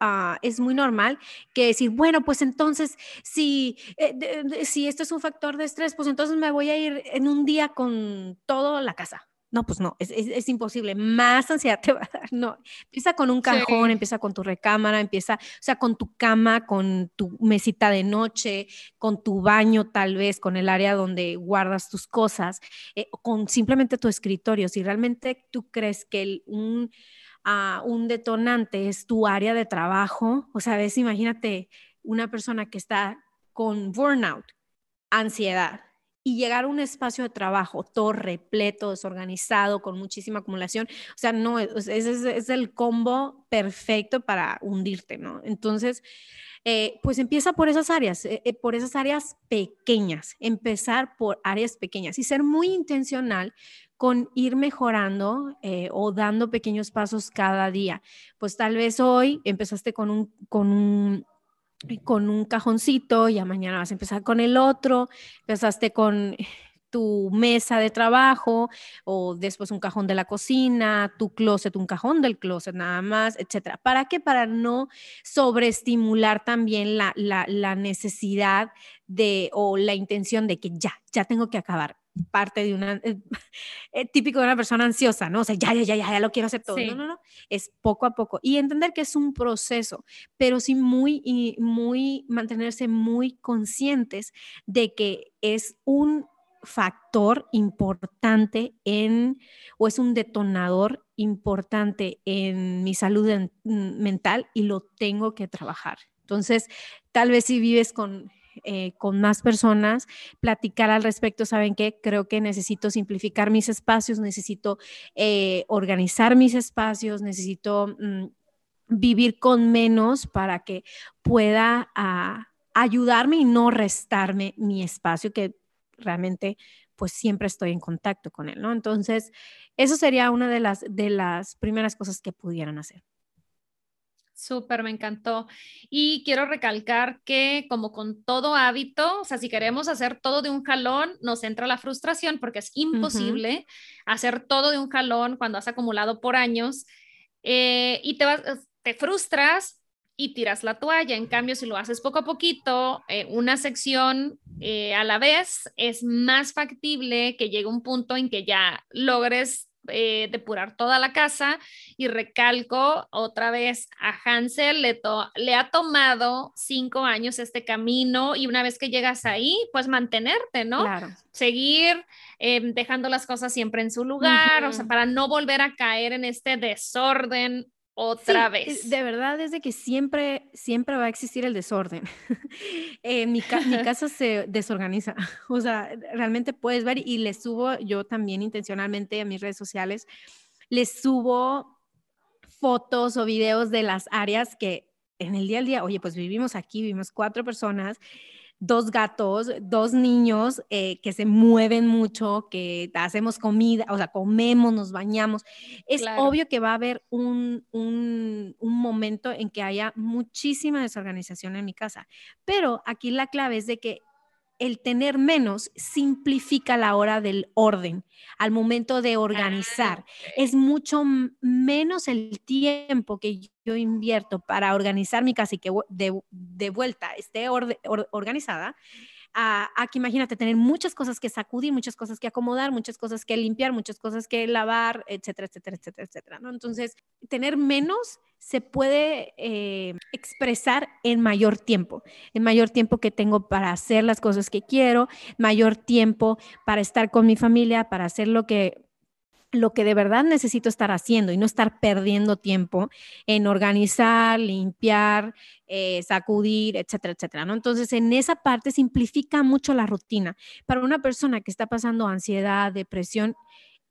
Ah, es muy normal que decir, bueno, pues entonces, si, eh, si esto es un factor de estrés, pues entonces me voy a ir en un día con toda la casa. No, pues no, es, imposible. Más ansiedad te va a dar. No, empieza con un cajón, empieza con tu recámara, empieza, o sea, con tu cama, con tu mesita de noche, con tu baño tal vez, con el área donde guardas tus cosas, eh, con simplemente tu escritorio. Si realmente tú crees que un, ah, un detonante es tu área de trabajo, o sea, ves, imagínate una persona que está con burnout, ansiedad, y llegar a un espacio de trabajo todo repleto, desorganizado, con muchísima acumulación, o sea, no, es, es, el combo perfecto para hundirte, ¿no? Entonces, eh, pues empieza por esas áreas, eh, eh, por esas áreas pequeñas, empezar por áreas pequeñas y ser muy intencional con ir mejorando o dando pequeños pasos cada día. Pues tal vez hoy empezaste con un, con un con un cajoncito, ya mañana vas a empezar con el otro, empezaste con tu mesa de trabajo o después un cajón de la cocina, tu closet, un cajón del closet nada más, etcétera. ¿Para qué? Para no sobreestimular también la, la, la necesidad de o la intención de que ya, ya tengo que acabar parte de una, eh, [laughs] eh, típico de una persona ansiosa, ¿no? O sea, ya, ya, ya, ya, lo quiero hacer todo. No, no, no, es poco a poco. Y entender que es un proceso, pero sí muy, y muy, mantenerse muy conscientes de que es un factor importante en, o es un detonador importante en mi salud mm, mental y lo tengo que trabajar. Entonces, tal vez si vives con, eh, con más personas, platicar al respecto, ¿saben qué? Creo que necesito simplificar mis espacios, necesito eh, organizar mis espacios, necesito mm, vivir con menos para que pueda ah, ayudarme y no restarme mi espacio que realmente pues siempre estoy en contacto con él, ¿no? Entonces, eso sería una de las, de las primeras cosas que pudieran hacer. Súper, me encantó. Y quiero recalcar que como con todo hábito, o sea, si queremos hacer todo de un jalón, nos entra la frustración porque es imposible hacer todo de un jalón cuando has acumulado por años eh, y te, vas, te frustras y tiras la toalla. En cambio, si lo haces poco a poquito, eh, una sección eh, a la vez, es más factible que llegue un punto en que ya logres eh, depurar toda la casa. Y recalco otra vez a Hansel, le, le ha tomado cinco años este camino y una vez que llegas ahí, pues mantenerte, ¿no? Claro. Seguir dejando las cosas siempre en su lugar, o sea, para no volver a caer en este desorden otra vez. De verdad, desde que siempre, siempre va a existir el desorden. [laughs] Eh, mi, mi, [laughs] casa se desorganiza. [laughs] O sea, realmente puedes ver y le subo yo también intencionalmente a mis redes sociales, les subo fotos o videos de las áreas que en el día al día, oye, pues vivimos aquí, vivimos cuatro personas dos gatos, dos niños eh, que se mueven mucho, que hacemos comida, o sea, comemos, nos bañamos. Es obvio que va a haber un, un, un momento en que haya muchísima desorganización en mi casa, pero aquí la clave es de que el tener menos simplifica la hora del orden al momento de organizar. Es mucho menos el tiempo que yo invierto para organizar mi casa y que de, vuelta esté organizada Aquí imagínate tener muchas cosas que sacudir, muchas cosas que acomodar, muchas cosas que limpiar, muchas cosas que lavar, etcétera, etcétera, etcétera, etcétera, ¿no? Entonces, tener menos se puede eh, expresar en mayor tiempo, en mayor tiempo que tengo para hacer las cosas que quiero, mayor tiempo para estar con mi familia, para hacer lo que lo que de verdad necesito estar haciendo y no estar perdiendo tiempo en organizar, limpiar, eh, sacudir, etcétera, etcétera. ¿no? Entonces, en esa parte simplifica mucho la rutina. Para una persona que está pasando ansiedad, depresión,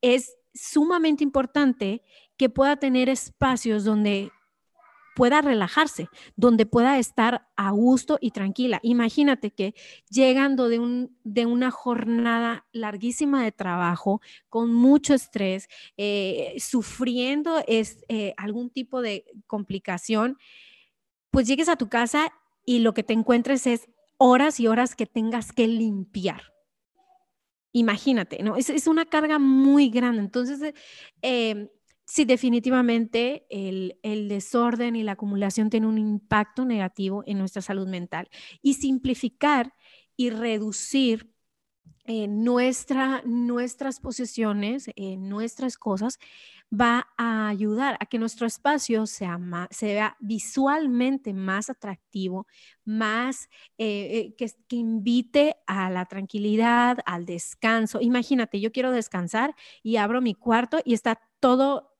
es sumamente importante que pueda tener espacios donde pueda relajarse, donde pueda estar a gusto y tranquila. Imagínate que llegando de, un, de una jornada larguísima de trabajo, con mucho estrés, eh, sufriendo es, eh, algún tipo de complicación, pues llegues a tu casa y lo que te encuentres es horas y horas que tengas que limpiar. Imagínate, ¿no? Es, es una carga muy grande. Entonces, eh, Sí, definitivamente el, desorden y la acumulación tienen un impacto negativo en nuestra salud mental. Y simplificar y reducir eh, nuestra, nuestras posesiones, eh, nuestras cosas, va a ayudar a que nuestro espacio sea, sea visualmente más atractivo, más eh, que invite a la tranquilidad, al descanso. Imagínate, yo quiero descansar y abro mi cuarto y está todo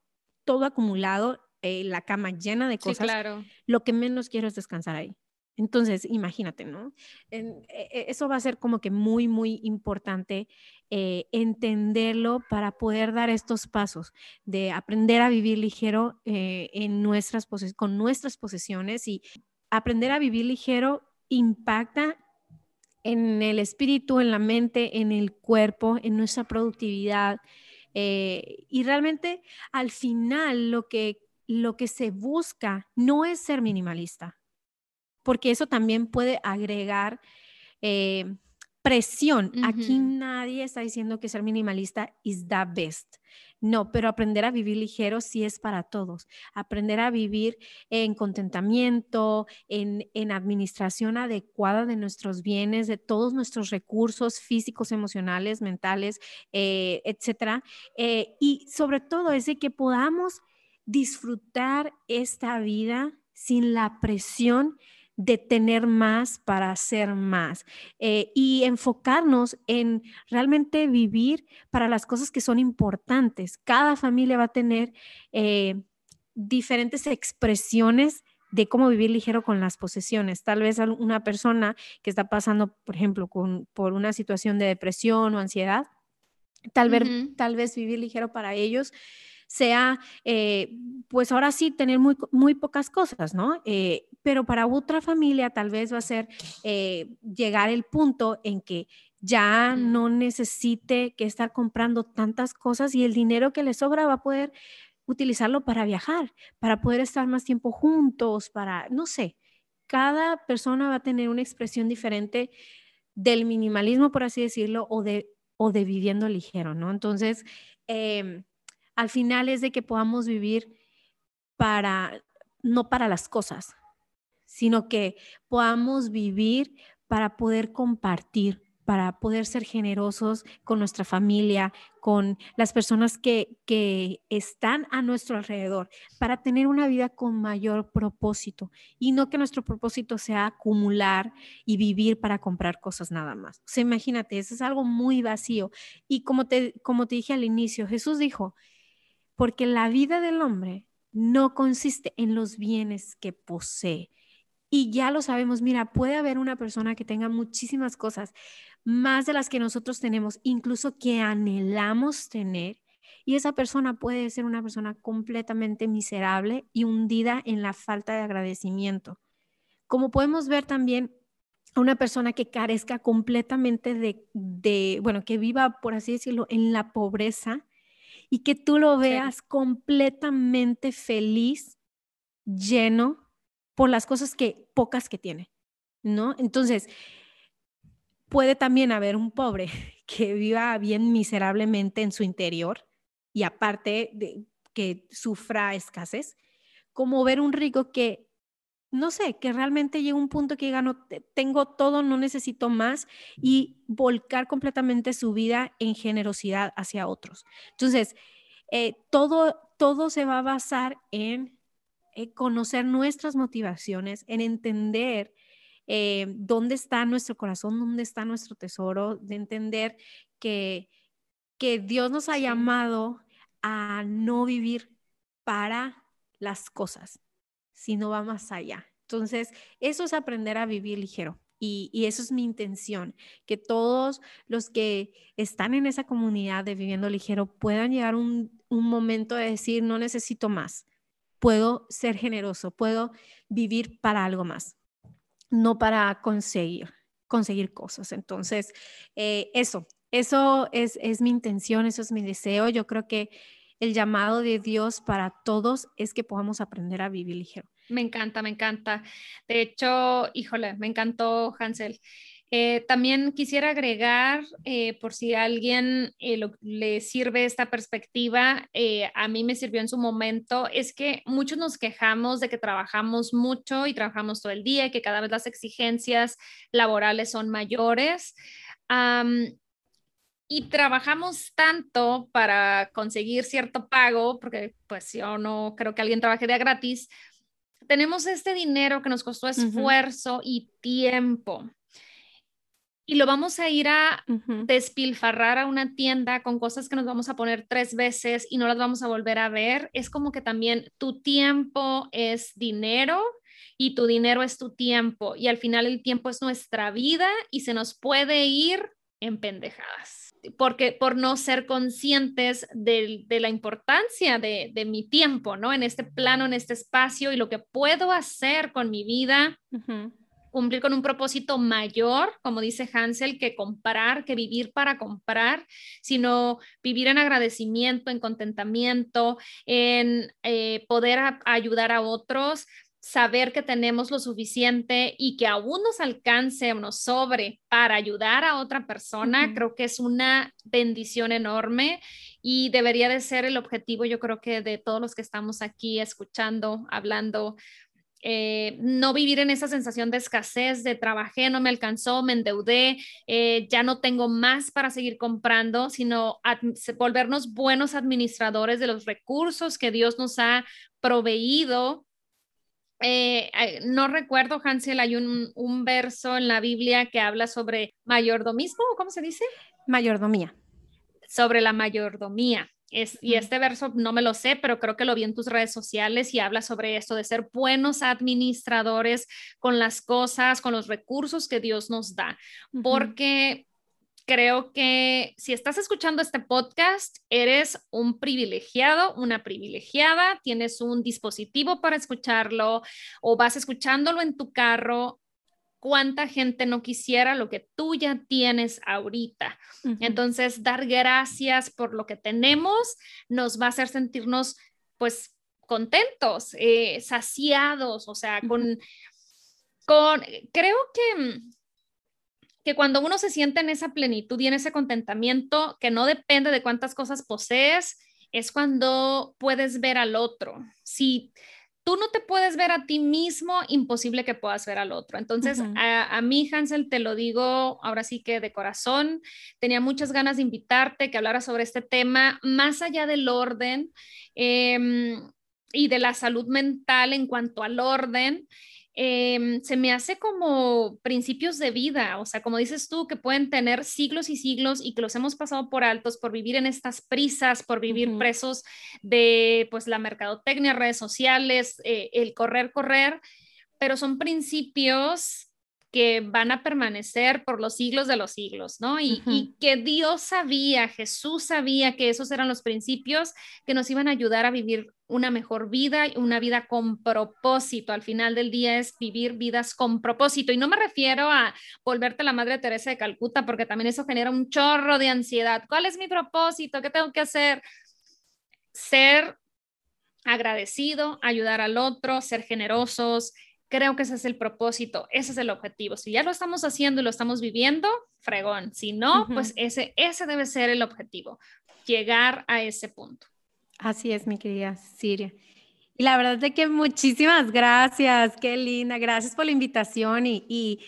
todo acumulado, eh, la cama llena de cosas, claro. lo que menos quiero es descansar ahí. Entonces, imagínate, ¿no? E, e, eso va a ser como que muy, muy importante eh, entenderlo para poder dar estos pasos de aprender a vivir ligero eh, en nuestras con nuestras posesiones y aprender a vivir ligero impacta en el espíritu, en la mente, en el cuerpo, en nuestra productividad, eh, y realmente al final lo que, lo que se busca no es ser minimalista, porque eso también puede agregar eh, presión. Aquí nadie está diciendo que ser minimalista is the best. No, pero aprender a vivir ligero sí es para todos. Aprender a vivir en contentamiento, en, administración adecuada de nuestros bienes, de todos nuestros recursos físicos, emocionales, mentales, eh, etcétera. Eh, y sobre todo es de que podamos disfrutar esta vida sin la presión de tener más para hacer más eh, y enfocarnos en realmente vivir para las cosas que son importantes. Cada familia va a tener eh, diferentes expresiones de cómo vivir ligero con las posesiones. Tal vez una persona que está pasando, por ejemplo, con, por una situación de depresión o ansiedad, tal, vez, tal vez vivir ligero para ellos sea, eh, pues ahora sí, tener muy, muy pocas cosas, ¿no? Eh, pero para otra familia tal vez va a ser eh, llegar el punto en que ya no necesite que estar comprando tantas cosas y el dinero que le sobra va a poder utilizarlo para viajar, para poder estar más tiempo juntos, para, no sé, cada persona va a tener una expresión diferente del minimalismo, por así decirlo, o de, o de viviendo ligero, ¿no? Entonces, eh, al final es de que podamos vivir para, no para las cosas, sino que podamos vivir para poder compartir, para poder ser generosos con nuestra familia, con las personas que, que, están a nuestro alrededor, para tener una vida con mayor propósito y no que nuestro propósito sea acumular y vivir para comprar cosas nada más. O sea, imagínate, eso es algo muy vacío. Y como te, como te dije al inicio, Jesús dijo, porque la vida del hombre no consiste en los bienes que posee. Y ya lo sabemos, mira, puede haber una persona que tenga muchísimas cosas, más de las que nosotros tenemos, incluso que anhelamos tener, y esa persona puede ser una persona completamente miserable y hundida en la falta de agradecimiento. Como podemos ver también, una persona que carezca completamente de, de, bueno, que viva, por así decirlo, en la pobreza, y que tú lo veas completamente feliz, lleno por las cosas que pocas que tiene, ¿no? Entonces, puede también haber un pobre [laughs] que viva bien miserablemente en su interior y aparte de que sufra escasez, como ver un rico que no sé, que realmente llegue un punto que diga, no, tengo todo, no necesito más y volcar completamente su vida en generosidad hacia otros. Entonces, eh, todo, todo se va a basar en eh, conocer nuestras motivaciones, en entender eh, dónde está nuestro corazón, dónde está nuestro tesoro, de entender que, que Dios nos ha llamado a no vivir para las cosas, sino va más allá. Entonces, eso es aprender a vivir ligero. Y, y, eso es mi intención, que todos los que están en esa comunidad de viviendo ligero puedan llegar un, un momento de decir, no necesito más, puedo ser generoso, puedo vivir para algo más, no para conseguir, conseguir cosas. Entonces, eh, eso, eso es, es mi intención, eso es mi deseo. Yo creo que el llamado de Dios para todos es que podamos aprender a vivir ligero. Me encanta, me encanta. De hecho, híjole, me encantó Hansel. Eh, también quisiera agregar, eh, por si a alguien eh, le sirve esta perspectiva, a mí me sirvió en su momento, es que muchos nos quejamos de que trabajamos mucho y trabajamos todo el día y que cada vez las exigencias laborales son mayores. y trabajamos tanto para conseguir cierto pago, porque pues yo no creo que alguien trabaje de gratis, tenemos este dinero que nos costó esfuerzo y tiempo y lo vamos a ir a despilfarrar a una tienda con cosas que nos vamos a poner tres veces y no las vamos a volver a ver, es como que también tu tiempo es dinero y tu dinero es tu tiempo y al final el tiempo es nuestra vida y se nos puede ir en pendejadas. Porque por no ser conscientes de, la importancia de, mi tiempo, ¿no? En este plano, en este espacio y lo que puedo hacer con mi vida cumplir con un propósito mayor, como dice Hansel, que comprar, que vivir para comprar, sino vivir en agradecimiento, en contentamiento, en eh, poder ayudar a otros, saber que tenemos lo suficiente y que aún nos alcance o nos sobre para ayudar a otra persona, creo que es una bendición enorme y debería de ser el objetivo, yo creo que de todos los que estamos aquí escuchando, hablando, eh, no vivir en esa sensación de escasez, de trabajé, no me alcanzó, me endeudé, eh, ya no tengo más para seguir comprando, sino volvernos buenos administradores de los recursos que Dios nos ha proveído eh, no recuerdo, Hansel, hay un, un, verso en la Biblia que habla sobre mayordomismo, ¿cómo se dice? Mayordomía. Sobre la mayordomía. Es, y este verso no me lo sé, pero creo que lo vi en tus redes sociales y habla sobre esto de ser buenos administradores con las cosas, con los recursos que Dios nos da. Porque creo que si estás escuchando este podcast, eres un privilegiado, una privilegiada, tienes un dispositivo para escucharlo o vas escuchándolo en tu carro. ¿Cuánta gente no quisiera lo que tú ya tienes ahorita? Entonces, dar gracias por lo que tenemos nos va a hacer sentirnos, pues, contentos, eh, saciados, o sea, con, con, creo que que cuando uno se siente en esa plenitud y en ese contentamiento que no depende de cuántas cosas posees, es cuando puedes ver al otro. Si tú no te puedes ver a ti mismo, imposible que puedas ver al otro. Entonces, a, mí, Hansel, te lo digo ahora sí que de corazón, tenía muchas ganas de invitarte, que hablara sobre este tema, más allá del orden em, y de la salud mental en cuanto al orden. Em, se me hace como principios de vida, o sea, como dices tú, que pueden tener siglos y siglos y que los hemos pasado por altos por vivir en estas prisas, por vivir presos de pues la mercadotecnia, redes sociales, eh, el correr, correr, pero son principios que van a permanecer por los siglos de los siglos, ¿no? Y, y, que Dios sabía, Jesús sabía que esos eran los principios que nos iban a ayudar a vivir una mejor vida, una vida con propósito. Al final del día es vivir vidas con propósito. Y no me refiero a volverte la Madre Teresa de Calcuta, porque también eso genera un chorro de ansiedad. ¿Cuál es mi propósito? ¿Qué tengo que hacer? Ser agradecido, ayudar al otro, ser generosos, Creo que ese es el propósito, ese es el objetivo. Si ya lo estamos haciendo y lo estamos viviendo, fregón. Si no, pues ese, ese debe ser el objetivo, llegar a ese punto. Así es, mi querida Siria. Y la verdad es que muchísimas gracias, qué linda, gracias por la invitación y,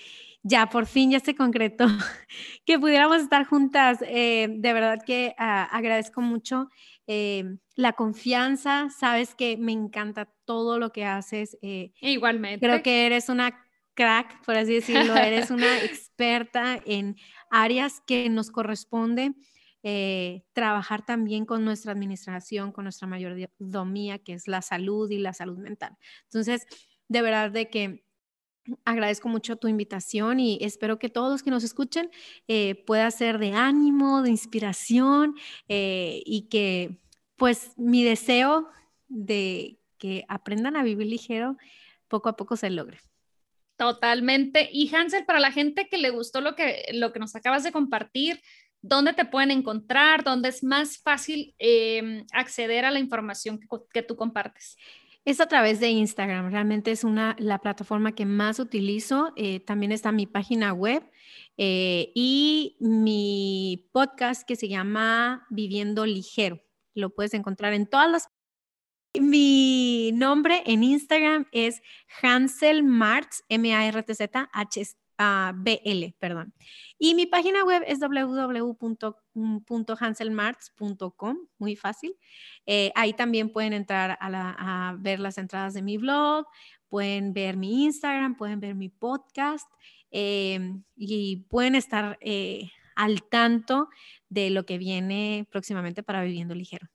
ya por fin ya se concretó [laughs] que pudiéramos estar juntas. Eh, de verdad que ah, agradezco mucho eh, la confianza, sabes que me encanta todo lo que haces. Eh, Igualmente. Creo que eres una crack, por así decirlo, eres una [laughs] experta en áreas que nos corresponde eh, trabajar también con nuestra administración, con nuestra mayordomía, que es la salud y la salud mental. Entonces, de verdad de que agradezco mucho tu invitación y espero que todos los que nos escuchen eh, pueda ser de ánimo, de inspiración eh, y que pues mi deseo de que aprendan a vivir ligero poco a poco se logre. Totalmente. Y Hansel, para la gente que le gustó lo que, lo que nos acabas de compartir, ¿dónde te pueden encontrar? ¿Dónde es más fácil em, acceder a la información que tú compartes? Es a través de Instagram, realmente es una, la plataforma que más utilizo. Eh, también está mi página web eh, y mi podcast que se llama Viviendo Ligero. Lo puedes encontrar en todas las... Mi nombre en Instagram es Hansel Martz, M-A-R-T-Z, H BL, perdón. Y mi página web es www.hanselmarts.com, muy fácil. Eh, ahí también pueden entrar a, ver las entradas de mi blog, pueden ver mi Instagram, pueden ver mi podcast em, y pueden estar eh, al tanto de lo que viene próximamente para Viviendo Ligero.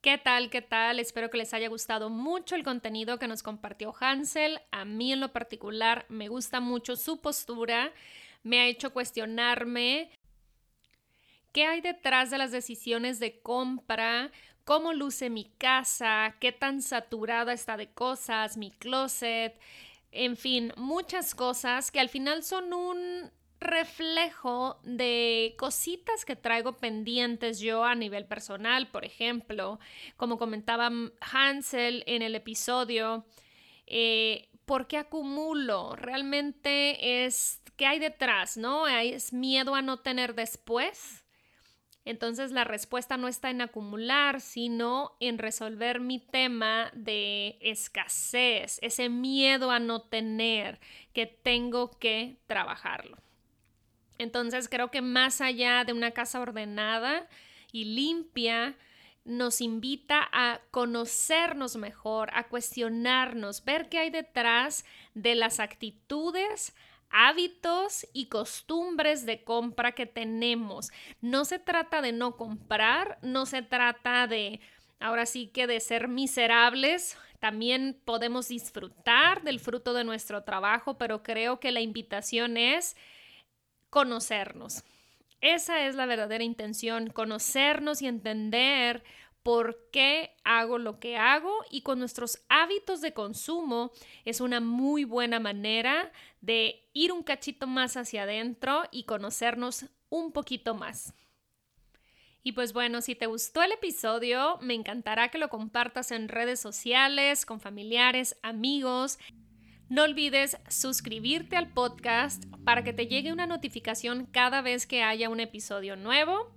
¿Qué tal? ¿Qué tal? Espero que les haya gustado mucho el contenido que nos compartió Hansel. A mí en lo particular me gusta mucho su postura. Me ha hecho cuestionarme qué hay detrás de las decisiones de compra, cómo luce mi casa, qué tan saturada está de cosas, mi closet, en fin, muchas cosas que al final son un reflejo de cositas que traigo pendientes yo a nivel personal, por ejemplo, como comentaba Hansel en el episodio, eh, ¿por qué acumulo? Realmente es, ¿qué hay detrás? ¿No? ¿Es miedo a no tener después? Entonces la respuesta no está en acumular, sino en resolver mi tema de escasez, ese miedo a no tener, que tengo que trabajarlo. Entonces creo que más allá de una casa ordenada y limpia, nos invita a conocernos mejor, a cuestionarnos, ver qué hay detrás de las actitudes, hábitos y costumbres de compra que tenemos. No se trata de no comprar, no se trata de, ahora sí que de ser miserables. También podemos disfrutar del fruto de nuestro trabajo, pero creo que la invitación es conocernos. Esa es la verdadera intención, conocernos y entender por qué hago lo que hago y con nuestros hábitos de consumo es una muy buena manera de ir un cachito más hacia adentro y conocernos un poquito más. Y pues bueno, si te gustó el episodio, me encantará que lo compartas en redes sociales, con familiares, amigos. No olvides suscribirte al podcast para que te llegue una notificación cada vez que haya un episodio nuevo.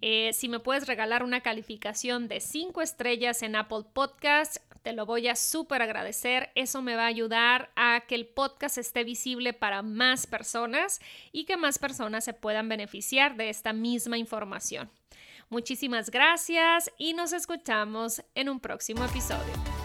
Eh, si me puedes regalar una calificación de 5 estrellas en Apple Podcasts, te lo voy a súper agradecer. Eso me va a ayudar a que el podcast esté visible para más personas y que más personas se puedan beneficiar de esta misma información. Muchísimas gracias y nos escuchamos en un próximo episodio.